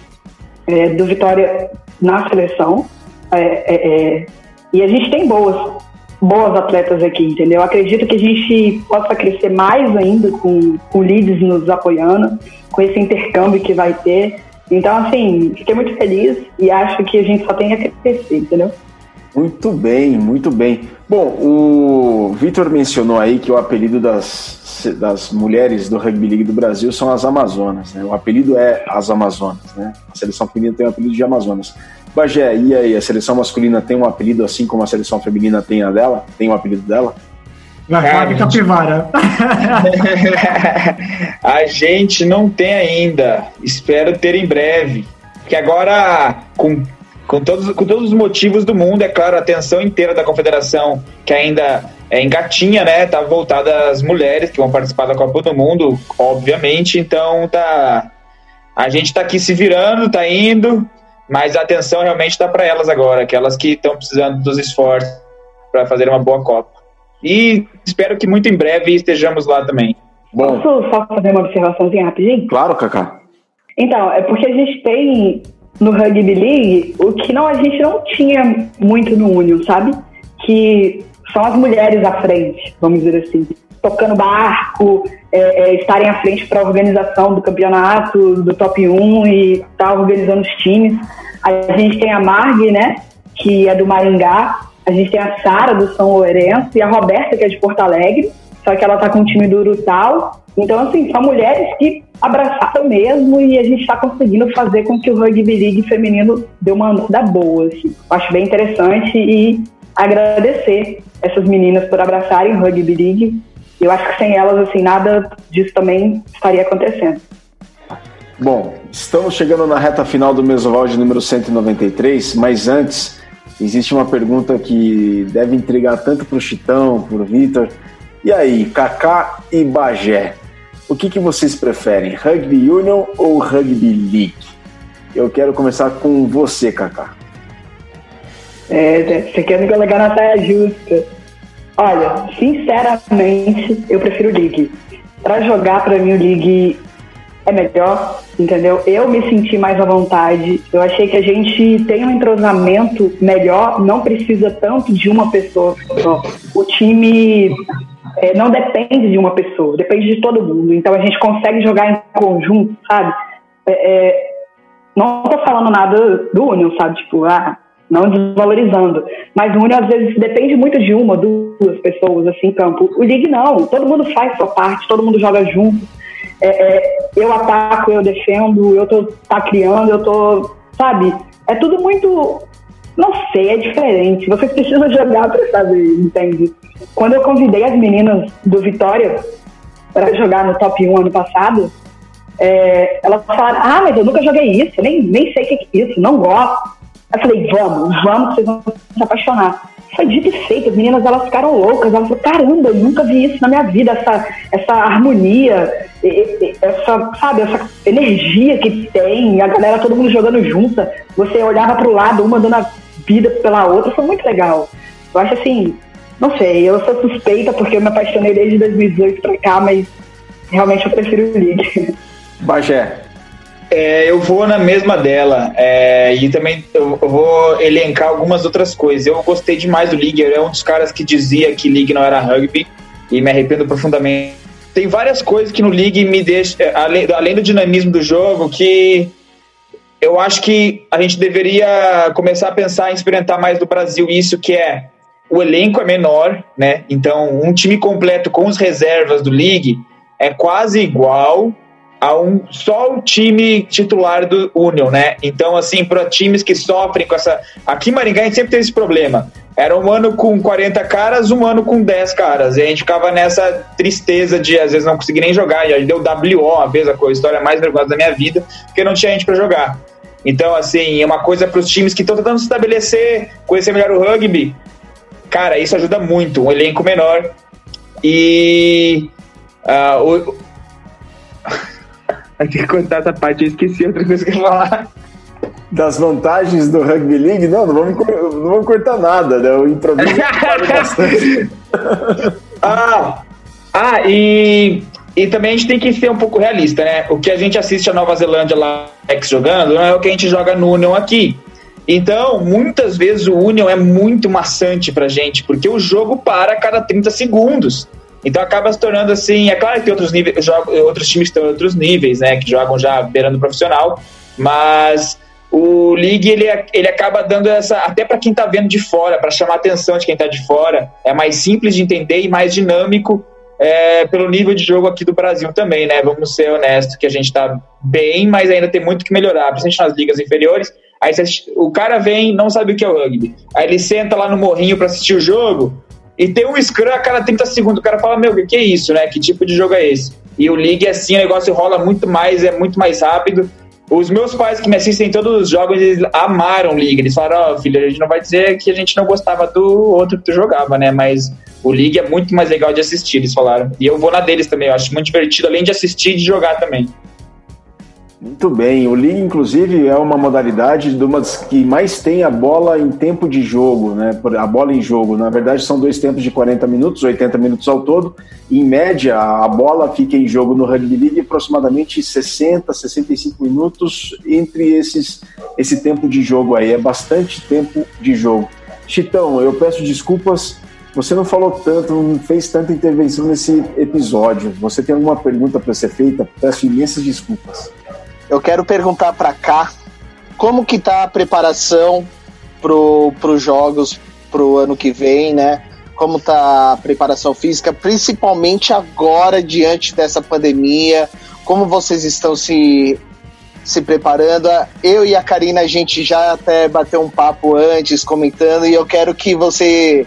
Speaker 4: é, do Vitória na seleção. É, é, é, e a gente tem boas, boas atletas aqui, entendeu? Acredito que a gente possa crescer mais ainda com, com leads nos apoiando, com esse intercâmbio que vai ter. Então, assim, fiquei muito feliz e acho que a gente só tem a crescer, entendeu?
Speaker 1: Muito bem, muito bem. Bom, o Vitor mencionou aí que o apelido das, das mulheres do Rugby League do Brasil são as Amazonas, né? O apelido é as Amazonas, né? A seleção feminina tem o apelido de Amazonas. Bagé, e aí, a seleção masculina tem um apelido assim como a seleção feminina tem a dela? Tem o um apelido dela?
Speaker 3: Vai Capivara.
Speaker 7: a gente não tem ainda. Espero ter em breve. Que agora, com com todos, com todos os motivos do mundo, é claro, a atenção inteira da confederação, que ainda é engatinha, né? Tá voltada às mulheres que vão participar da Copa do Mundo, obviamente. Então tá. A gente tá aqui se virando, tá indo, mas a atenção realmente tá para elas agora, aquelas que estão precisando dos esforços para fazer uma boa Copa. E espero que muito em breve estejamos lá também.
Speaker 4: Bom. Posso só fazer uma observaçãozinha rapidinho?
Speaker 1: Claro, Cacá.
Speaker 4: Então, é porque a gente tem no Rugby League o que não, a gente não tinha muito no Union, sabe? Que são as mulheres à frente, vamos dizer assim, tocando barco, é, é, estarem à frente para a organização do campeonato, do top 1 e estar tá organizando os times. A gente tem a Marg, né, que é do Maringá, a gente tem a Sara do São Lourenço e a Roberta, que é de Porto Alegre, só que ela tá com o time do Urutau. Então, assim, são mulheres que abraçaram mesmo e a gente está conseguindo fazer com que o rugby league feminino dê uma andada boa. Assim. Acho bem interessante e agradecer essas meninas por abraçarem o rugby league. Eu acho que sem elas, assim, nada disso também estaria acontecendo.
Speaker 1: Bom, estamos chegando na reta final do Mesoval de número 193, mas antes, existe uma pergunta que deve intrigar tanto para o Chitão, para o Vitor. E aí, Kaká e Bagé, o que, que vocês preferem, Rugby Union ou Rugby League? Eu quero começar com você, Kaká.
Speaker 4: É, você quer me colocar na saia justa. Olha, sinceramente, eu prefiro League. Para jogar, para mim, o League é melhor, entendeu? Eu me senti mais à vontade. Eu achei que a gente tem um entrosamento melhor, não precisa tanto de uma pessoa. O time é, não depende de uma pessoa, depende de todo mundo. Então a gente consegue jogar em conjunto, sabe? É, é, não tô falando nada do Union, sabe? Tipo, ah, não desvalorizando. Mas o às vezes depende muito de uma, duas pessoas assim em campo. O League não, todo mundo faz sua parte, todo mundo joga junto. É, é, eu ataco, eu defendo, eu tô tacriando, eu tô, sabe? É tudo muito não sei, é diferente. Você precisa jogar para saber, entende? Quando eu convidei as meninas do Vitória para jogar no top 1 ano passado, é, elas falaram, ah, mas eu nunca joguei isso, nem, nem sei o que é isso, não gosto. Eu falei, vamos, vamos, vocês vão se apaixonar. Foi dito e feito, as meninas elas ficaram loucas, elas falaram, caramba, eu nunca vi isso na minha vida, essa, essa harmonia, essa, sabe, essa energia que tem, a galera, todo mundo jogando junta, você olhava pro lado, uma dando a vida pela outra, foi muito legal. Eu acho assim, não sei, eu sou suspeita porque eu me apaixonei desde 2018 pra cá, mas realmente eu prefiro o League.
Speaker 1: Bagé.
Speaker 7: É, eu vou na mesma dela é, e também eu, vou elencar algumas outras coisas. Eu gostei demais do League, eu era um dos caras que dizia que League não era rugby e me arrependo profundamente. Tem várias coisas que no League me deixam, é, além, além do dinamismo do jogo, que eu acho que a gente deveria começar a pensar em experimentar mais do Brasil isso, que é o elenco é menor, né? Então, um time completo com os reservas do League é quase igual a um só o time titular do Union, né? Então, assim, para times que sofrem com essa. Aqui em Maringá a gente sempre teve esse problema. Era um ano com 40 caras, um ano com 10 caras. E a gente ficava nessa tristeza de às vezes não conseguir nem jogar. E aí deu WO uma vez, a história mais nervosa da minha vida, porque não tinha gente para jogar. Então, assim, é uma coisa para os times que estão tentando se estabelecer, conhecer melhor o rugby. Cara, isso ajuda muito. Um elenco menor. E. Uh, o... Vai ter que contar essa parte, eu esqueci outra coisa que eu ia falar.
Speaker 1: Das vantagens do Rugby League? Não, não vamos, não vamos cortar nada, né? O improviso bastante.
Speaker 7: ah, ah, e, e também a gente tem que ser um pouco realista, né? O que a gente assiste a Nova Zelândia lá jogando não é o que a gente joga no Union aqui. Então, muitas vezes o Union é muito maçante pra gente, porque o jogo para a cada 30 segundos. Então acaba se tornando assim, é claro que tem outros níveis, outros times estão em outros níveis, né, que jogam já beirando profissional, mas o League ele, ele acaba dando essa até para quem está vendo de fora, para chamar a atenção de quem está de fora, é mais simples de entender e mais dinâmico é, pelo nível de jogo aqui do Brasil também, né? Vamos ser honestos que a gente está bem, mas ainda tem muito que melhorar, principalmente nas ligas inferiores. Aí o cara vem, não sabe o que é o rugby. Aí ele senta lá no morrinho para assistir o jogo, e tem um scrum a cada 30 segundos. O cara fala, meu, o que é isso, né? Que tipo de jogo é esse? E o League, assim, o negócio rola muito mais, é muito mais rápido. Os meus pais que me assistem todos os jogos, eles amaram League. Eles falaram, ó, oh, filho, a gente não vai dizer que a gente não gostava do outro que tu jogava, né? Mas o League é muito mais legal de assistir, eles falaram. E eu vou na deles também, eu acho muito divertido, além de assistir e de jogar também.
Speaker 1: Muito bem, o League, inclusive, é uma modalidade de umas que mais tem a bola em tempo de jogo, né? A bola em jogo. Na verdade, são dois tempos de 40 minutos, 80 minutos ao todo. Em média, a bola fica em jogo no Rugby League aproximadamente 60, 65 minutos entre esses, esse tempo de jogo aí. É bastante tempo de jogo. Chitão, eu peço desculpas. Você não falou tanto, não fez tanta intervenção nesse episódio. Você tem alguma pergunta para ser feita? Peço imensas desculpas.
Speaker 2: Eu quero perguntar para cá como que tá a preparação pro, os jogos pro ano que vem, né? Como tá a preparação física, principalmente agora diante dessa pandemia? Como vocês estão se se preparando? Eu e a Karina a gente já até bateu um papo antes comentando e eu quero que você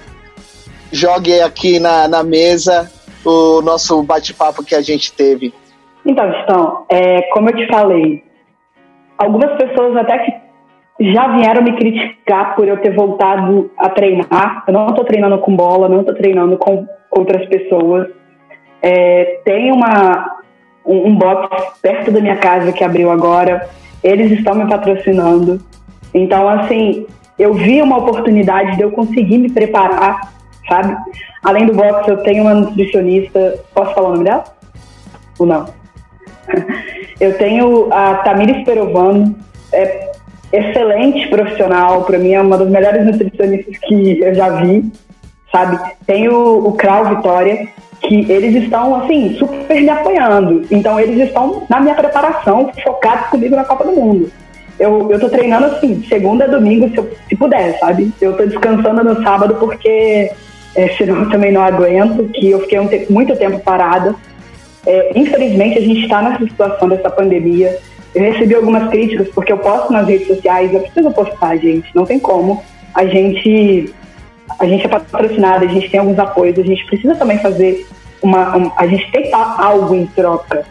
Speaker 2: jogue aqui na, na mesa o nosso bate-papo que a gente teve.
Speaker 4: Então, Estão, é, como eu te falei, algumas pessoas até que já vieram me criticar por eu ter voltado a treinar. Eu não estou treinando com bola, não estou treinando com outras pessoas. É, tem uma, um, um box perto da minha casa que abriu agora. Eles estão me patrocinando. Então, assim, eu vi uma oportunidade de eu conseguir me preparar, sabe? Além do box, eu tenho uma nutricionista. Posso falar o nome dela? Ou não? Eu tenho a Tamires Perovano, é excelente profissional, para mim é uma das melhores nutricionistas que eu já vi, sabe? Tenho o Krau Vitória, que eles estão, assim, super me apoiando. Então, eles estão na minha preparação, focados comigo na Copa do Mundo. Eu, eu tô treinando, assim, segunda a domingo, se, eu, se puder, sabe? Eu tô descansando no sábado porque é, senão eu também não aguento, que eu fiquei um te muito tempo parada. É, infelizmente, a gente está nessa situação dessa pandemia. Eu recebi algumas críticas porque eu posto nas redes sociais, eu preciso postar, gente, não tem como. A gente, a gente é patrocinada, a gente tem alguns apoios, a gente precisa também fazer uma, a gente tem algo em troca.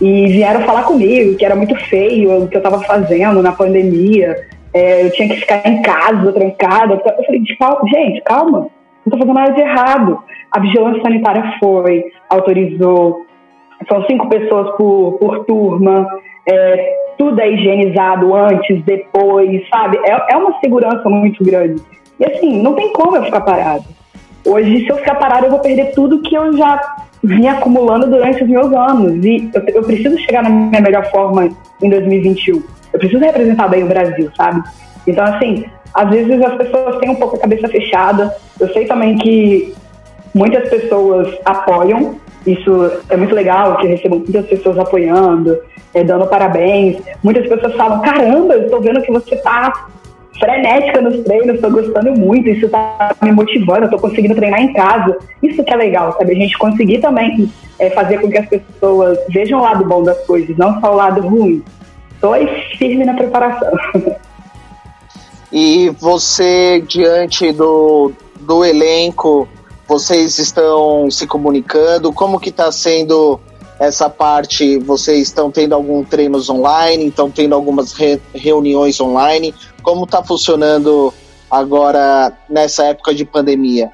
Speaker 4: e vieram falar comigo que era muito feio o que eu estava fazendo na pandemia, é, eu tinha que ficar em casa, trancada. Eu falei, gente, calma, não estou fazendo nada de errado. A vigilância sanitária foi, autorizou, são cinco pessoas por, por turma, é, tudo é higienizado antes, depois, sabe? É, é uma segurança muito grande. E assim, não tem como eu ficar parado. Hoje, se eu ficar parado, eu vou perder tudo que eu já vim acumulando durante os meus anos. E eu, eu preciso chegar na minha melhor forma em 2021. Eu preciso representar bem o Brasil, sabe? Então, assim, às vezes as pessoas têm um pouco a cabeça fechada. Eu sei também que muitas pessoas apoiam. Isso é muito legal, que recebo muitas pessoas apoiando, é, dando parabéns. Muitas pessoas falam: caramba, eu estou vendo que você está frenética nos treinos, estou gostando muito, isso está me motivando, estou conseguindo treinar em casa. Isso que é legal, sabe? A gente conseguir também é, fazer com que as pessoas vejam o lado bom das coisas, não só o lado ruim. Estou aí firme na preparação.
Speaker 2: E você, diante do, do elenco, vocês estão se comunicando? Como que está sendo essa parte? Vocês estão tendo algum treinos online? Estão tendo algumas re, reuniões online? Como está funcionando agora nessa época de pandemia?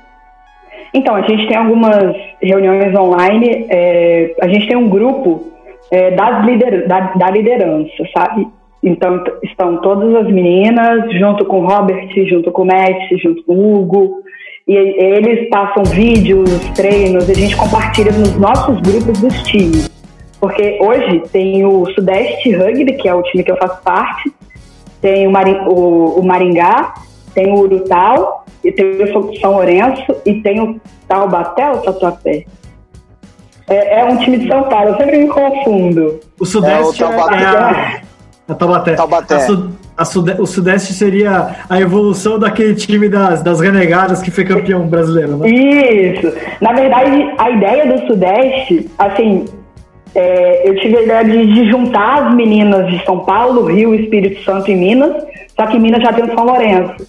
Speaker 4: Então, a gente tem algumas reuniões online. É, a gente tem um grupo é, das lider, da, da, liderança, sabe? Então, estão todas as meninas, junto com o Robert, junto com o Matt, junto com o Hugo. E eles passam vídeos, treinos, a gente compartilha nos nossos grupos dos times. Porque hoje tem o Sudeste Rugby, que é o time que eu faço parte, tem o, Maring, o, o Maringá, tem o Urutau, e tem o São Lourenço, e tem o Taubaté ou Tatuapé? É, é, um time de São Paulo, eu sempre me confundo.
Speaker 3: O Sudeste é, o Taubaté. é a... É Taubaté.
Speaker 2: Taubaté.
Speaker 3: A, su, a sude, o Sudeste seria a evolução daquele time das, das renegadas que foi campeão brasileiro, né?
Speaker 4: Isso. Na verdade, a ideia do Sudeste, assim, é, eu tive a ideia de, de, juntar as meninas de São Paulo, Rio, Espírito Santo e Minas, só que Minas já tem o São Lourenço.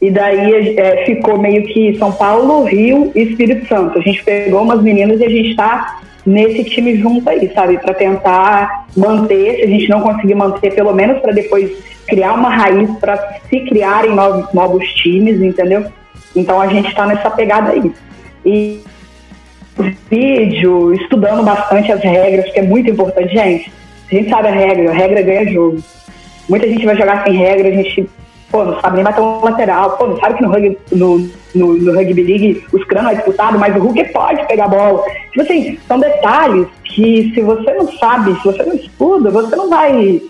Speaker 4: E daí é, ficou meio que São Paulo, Rio e Espírito Santo. A gente pegou umas meninas e a gente está nesse time junto aí, sabe? Para tentar manter, se a gente não conseguir manter, pelo menos para depois criar uma raiz para se criarem novos, novos times, entendeu? Então a gente está nessa pegada aí. E vídeo, estudando bastante as regras, que é muito importante, gente. A gente sabe a regra, a regra ganha jogo. Muita gente vai jogar sem regra, a gente pô, não sabe nem bater um lateral, pô, não sabe que no rugby, no, no, no rugby league o scrum não é disputado, mas o Hulk pode pegar a bola. Tipo assim, são detalhes que se você não sabe, se você não estuda, você não vai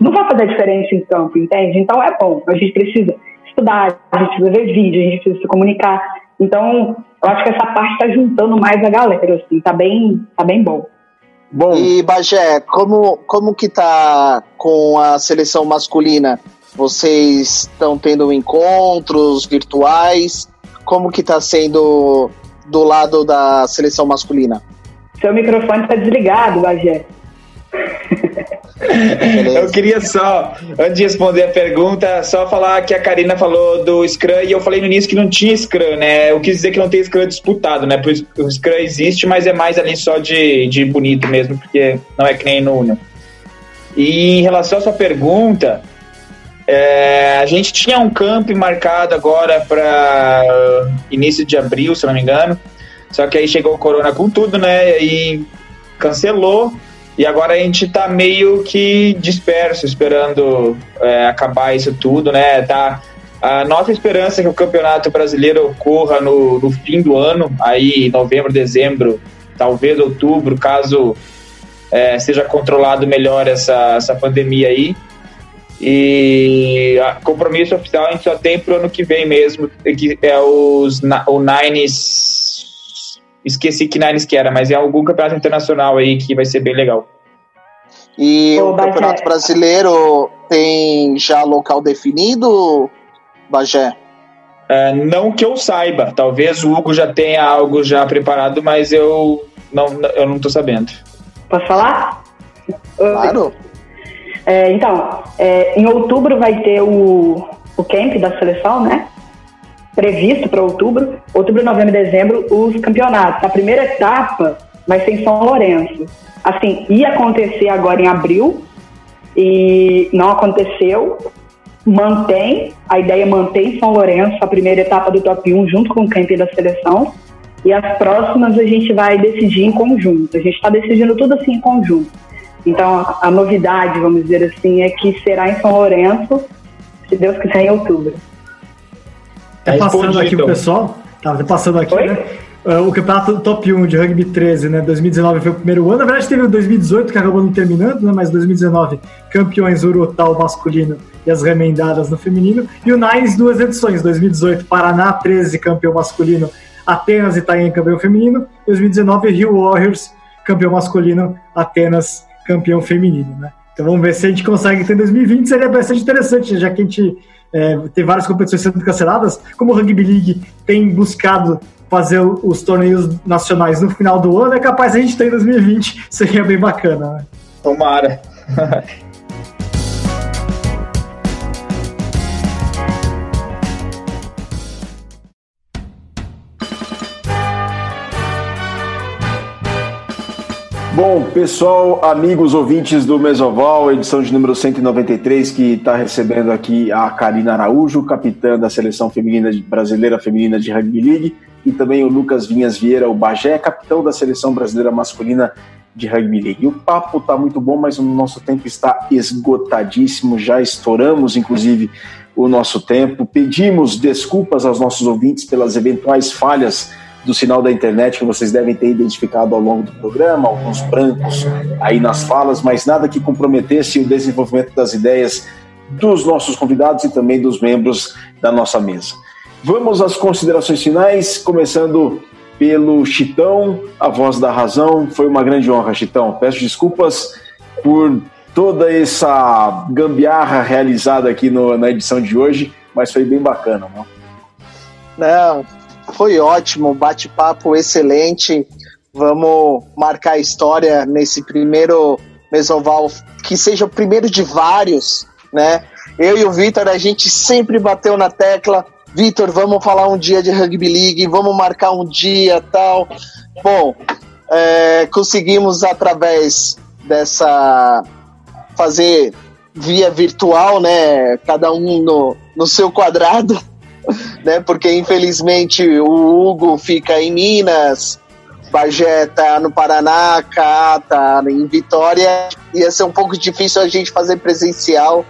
Speaker 4: não vai fazer diferença em campo, entende? Então é bom, a gente precisa estudar, a gente precisa ver vídeo, a gente precisa se comunicar. Então, eu acho que essa parte está juntando mais a galera, assim, tá bem, tá bem bom.
Speaker 2: Bom. E Bagé, como, como que tá com a seleção masculina? Vocês estão tendo encontros virtuais? Como que está sendo do lado da seleção masculina?
Speaker 4: Seu microfone está desligado, Bagé.
Speaker 7: eu queria só, antes de responder a pergunta, só falar que a Karina falou do Scrum e eu falei no início que não tinha Scrum, né? Eu quis dizer que não tem Scrum disputado, né? O Scrum existe, mas é mais ali só de, de bonito mesmo, porque não é que nem no Union. E em relação à sua pergunta, é, a gente tinha um camp marcado agora para início de abril, se não me engano. Só que aí chegou o corona com tudo, né? E cancelou. E agora a gente tá meio que disperso, esperando é, acabar isso tudo, né? Tá, a nossa esperança é que o campeonato brasileiro ocorra no, no fim do ano, aí novembro, dezembro, talvez outubro, caso é, seja controlado melhor essa, essa pandemia aí. E compromisso oficial a gente só tem pro ano que vem mesmo, que é os, o Nines. Esqueci que Nines que era, mas é algum campeonato internacional aí que vai ser bem legal.
Speaker 2: E o Campeonato Brasileiro tem já local definido, Bagé?
Speaker 7: É, não que eu saiba. Talvez o Hugo já tenha algo já preparado, mas eu não, eu não tô sabendo.
Speaker 4: Posso falar?
Speaker 2: Claro.
Speaker 4: É, então, é, em outubro vai ter o, o camp da seleção, né? Previsto para outubro. Outubro, novembro e dezembro, os campeonatos. A primeira etapa vai ser em São Lourenço. Assim, ia acontecer agora em abril e não aconteceu. Mantém, a ideia é manter em São Lourenço a primeira etapa do top 1 junto com o camping da seleção. E as próximas a gente vai decidir em conjunto. A gente está decidindo tudo assim em conjunto. Então, a, a, novidade, vamos dizer assim, é que será em São Lourenço, se Deus quiser, em outubro.
Speaker 3: Tá passando aqui o pessoal, tá passando aqui, Oi? né? Uh, o campeonato top 1 de rugby 13, né? 2019 foi o primeiro ano. Na verdade, teve o 2018 que acabou não terminando, né? Mas 2019, campeões Urutau masculino e as remendadas no feminino. E o Nines, duas edições: 2018, Paraná 13, campeão masculino, Atenas e Itaém, campeão feminino. 2019, Rio Warriors, campeão masculino, Atenas, campeão feminino, né? Então vamos ver se a gente consegue ter em 2020, seria bastante interessante, já que a gente é, tem várias competições sendo canceladas, como o Rugby League tem buscado fazer os torneios nacionais no final do ano, é capaz a gente ter em 2020, seria bem bacana. Né?
Speaker 7: Tomara.
Speaker 1: Bom, pessoal, amigos ouvintes do Mesoval, edição de número 193, que está recebendo aqui a Karina Araújo, capitã da seleção feminina de, brasileira feminina de Rugby League, e também o Lucas Vinhas Vieira, o Bagé, capitão da seleção brasileira masculina de Rugby League. O papo está muito bom, mas o nosso tempo está esgotadíssimo, já estouramos, inclusive, o nosso tempo. Pedimos desculpas aos nossos ouvintes pelas eventuais falhas do sinal da internet que vocês devem ter identificado ao longo do programa, alguns brancos aí nas falas, mas nada que comprometesse o desenvolvimento das ideias dos nossos convidados e também dos membros da nossa mesa. Vamos às considerações finais, começando pelo Chitão, a voz da razão. Foi uma grande honra, Chitão. Peço desculpas por toda essa gambiarra realizada aqui no, na edição de hoje, mas foi bem bacana, não?
Speaker 2: Não, foi ótimo, bate-papo excelente. Vamos marcar a história nesse primeiro Mesoval, que seja o primeiro de vários, né? Eu e o Vitor, a gente sempre bateu na tecla. Vitor, vamos falar um dia de rugby league, vamos marcar um dia tal. Bom, é, conseguimos através dessa fazer via virtual, né? Cada um no, no seu quadrado né? Porque infelizmente o Hugo fica em Minas, Bagé tá no Paraná, Cá tá em Vitória. Ia ser um pouco difícil a gente fazer presencial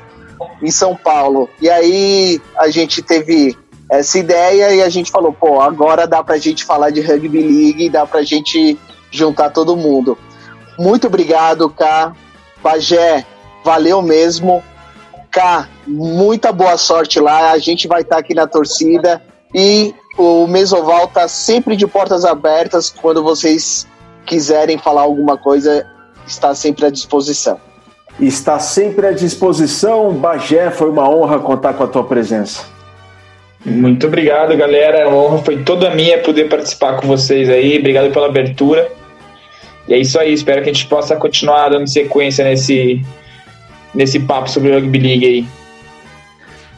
Speaker 2: em São Paulo. E aí a gente teve essa ideia e a gente falou, pô, agora dá pra gente falar de Rugby League, dá pra gente juntar todo mundo. Muito obrigado, Cá. Bagé, valeu mesmo. Cá, muita boa sorte lá. A gente vai estar tá aqui na torcida e o Mesoval está sempre de portas abertas. Quando vocês quiserem falar alguma coisa, está sempre à disposição.
Speaker 1: Está sempre à disposição. Bagé, foi uma honra contar com a tua presença.
Speaker 7: Muito obrigado, galera. A honra foi toda minha poder participar com vocês aí. Obrigado pela abertura. E é isso aí. Espero que a gente possa continuar dando sequência nesse, nesse papo sobre Rugby League aí.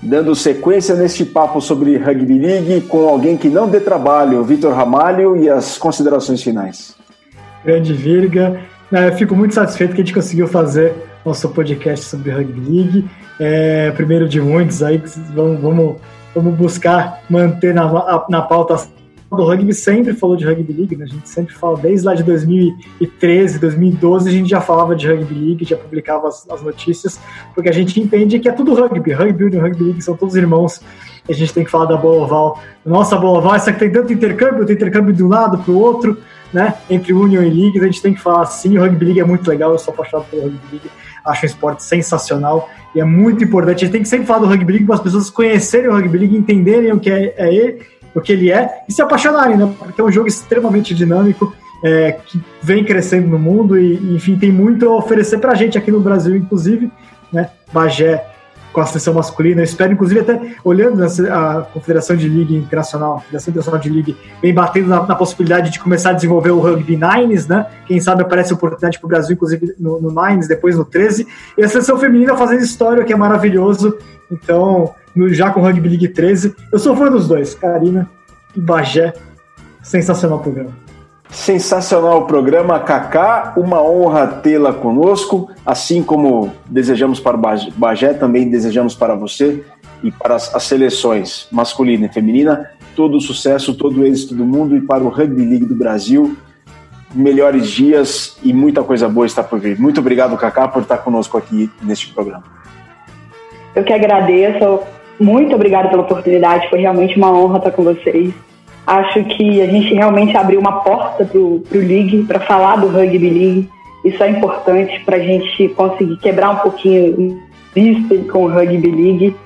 Speaker 1: Dando sequência neste papo sobre Rugby League com alguém que não dê trabalho, Vitor Ramalho, e as considerações finais.
Speaker 3: Grande Virga. É, fico muito satisfeito que a gente conseguiu fazer nosso podcast sobre Rugby League. É, primeiro de muitos aí, vamos, vamos, vamos buscar manter na, na pauta do rugby sempre falou de rugby league, né? A gente sempre fala, desde lá de 2013, 2012, a gente já falava de rugby league, já publicava as, as notícias, porque a gente entende que é tudo rugby. Rugby e rugby league são todos irmãos. A gente tem que falar da boa oval. Nossa boa oval, essa que tem tanto intercâmbio, tem intercâmbio de um lado para o outro, né? Entre Union e League, a gente tem que falar assim. O rugby league é muito legal, eu sou apaixonado pelo rugby league. Acho um esporte sensacional e é muito importante. A gente tem que sempre falar do rugby league para as pessoas conhecerem o rugby league, entenderem o que é, é ele o que ele é e se apaixonarem, né? Porque é um jogo extremamente dinâmico, é, que vem crescendo no mundo e, enfim, tem muito a oferecer pra gente aqui no Brasil, inclusive, né? Bagé com a seleção masculina. Eu espero, inclusive, até olhando a Confederação de Liga Internacional, a Federação Internacional de Liga, vem batendo na, na, possibilidade de começar a desenvolver o Rugby Nines, né? Quem sabe aparece oportunidade para o Brasil, inclusive no, no Nines, depois no 13. E a seleção feminina fazendo história, que é maravilhoso. Então, no, já com o Rugby League 13. Eu sou fã dos dois, Karina e Bagé. Sensacional programa.
Speaker 1: Sensacional o programa, Kaká. Uma honra tê-la conosco. Assim como desejamos para o Bagé, também desejamos para você e para as, as seleções masculina e feminina todo o sucesso, todo o êxito do mundo e para o Rugby League do Brasil. Melhores dias e muita coisa boa está por vir. Muito obrigado, Kaká, por estar conosco aqui neste programa.
Speaker 4: Eu que agradeço. Muito obrigada pela oportunidade. Foi realmente uma honra estar com vocês. Acho que a gente realmente abriu uma porta para o League, para falar do Rugby League. Isso é importante para a gente conseguir quebrar um pouquinho vista com o Rugby League.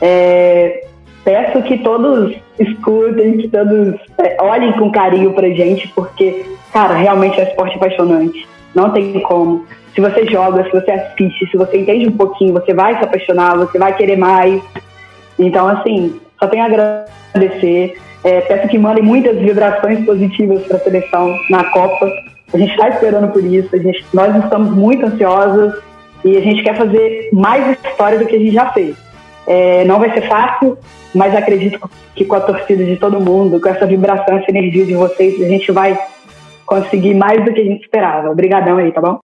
Speaker 4: É, peço que todos escutem, que todos é, olhem com carinho pra gente, porque, cara, realmente é um esporte apaixonante. Não tem como. Se você joga, se você assiste, se você entende um pouquinho, você vai se apaixonar, você vai querer mais. Então, assim, só tenho a agradecer. É, peço que mandem muitas vibrações positivas para a seleção na Copa. A gente está esperando por isso. A gente, nós estamos muito ansiosos e a gente quer fazer mais história do que a gente já fez. É, não vai ser fácil, mas acredito que com a torcida de todo mundo, com essa vibração, essa energia de vocês, a gente vai conseguir mais do que a gente esperava. Obrigadão aí, tá bom?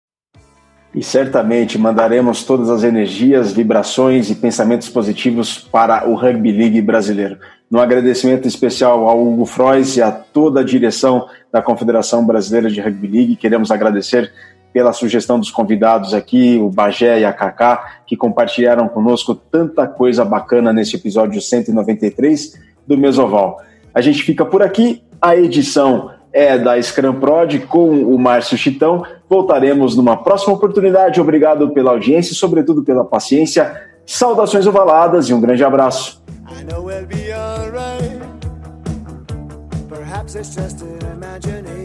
Speaker 1: E certamente mandaremos todas as energias, vibrações e pensamentos positivos para o Rugby League brasileiro. Um agradecimento especial ao Hugo Frois e a toda a direção da Confederação Brasileira de Rugby League. Queremos agradecer pela sugestão dos convidados aqui, o Bagé e a Kaká, que compartilharam conosco tanta coisa bacana nesse episódio 193 do Mesoval. A gente fica por aqui, a edição é da Scrum Prod com o Márcio Chitão. Voltaremos numa próxima oportunidade. Obrigado pela audiência e, sobretudo, pela paciência. Saudações ovaladas e um grande abraço. Perhaps it's just an imagination.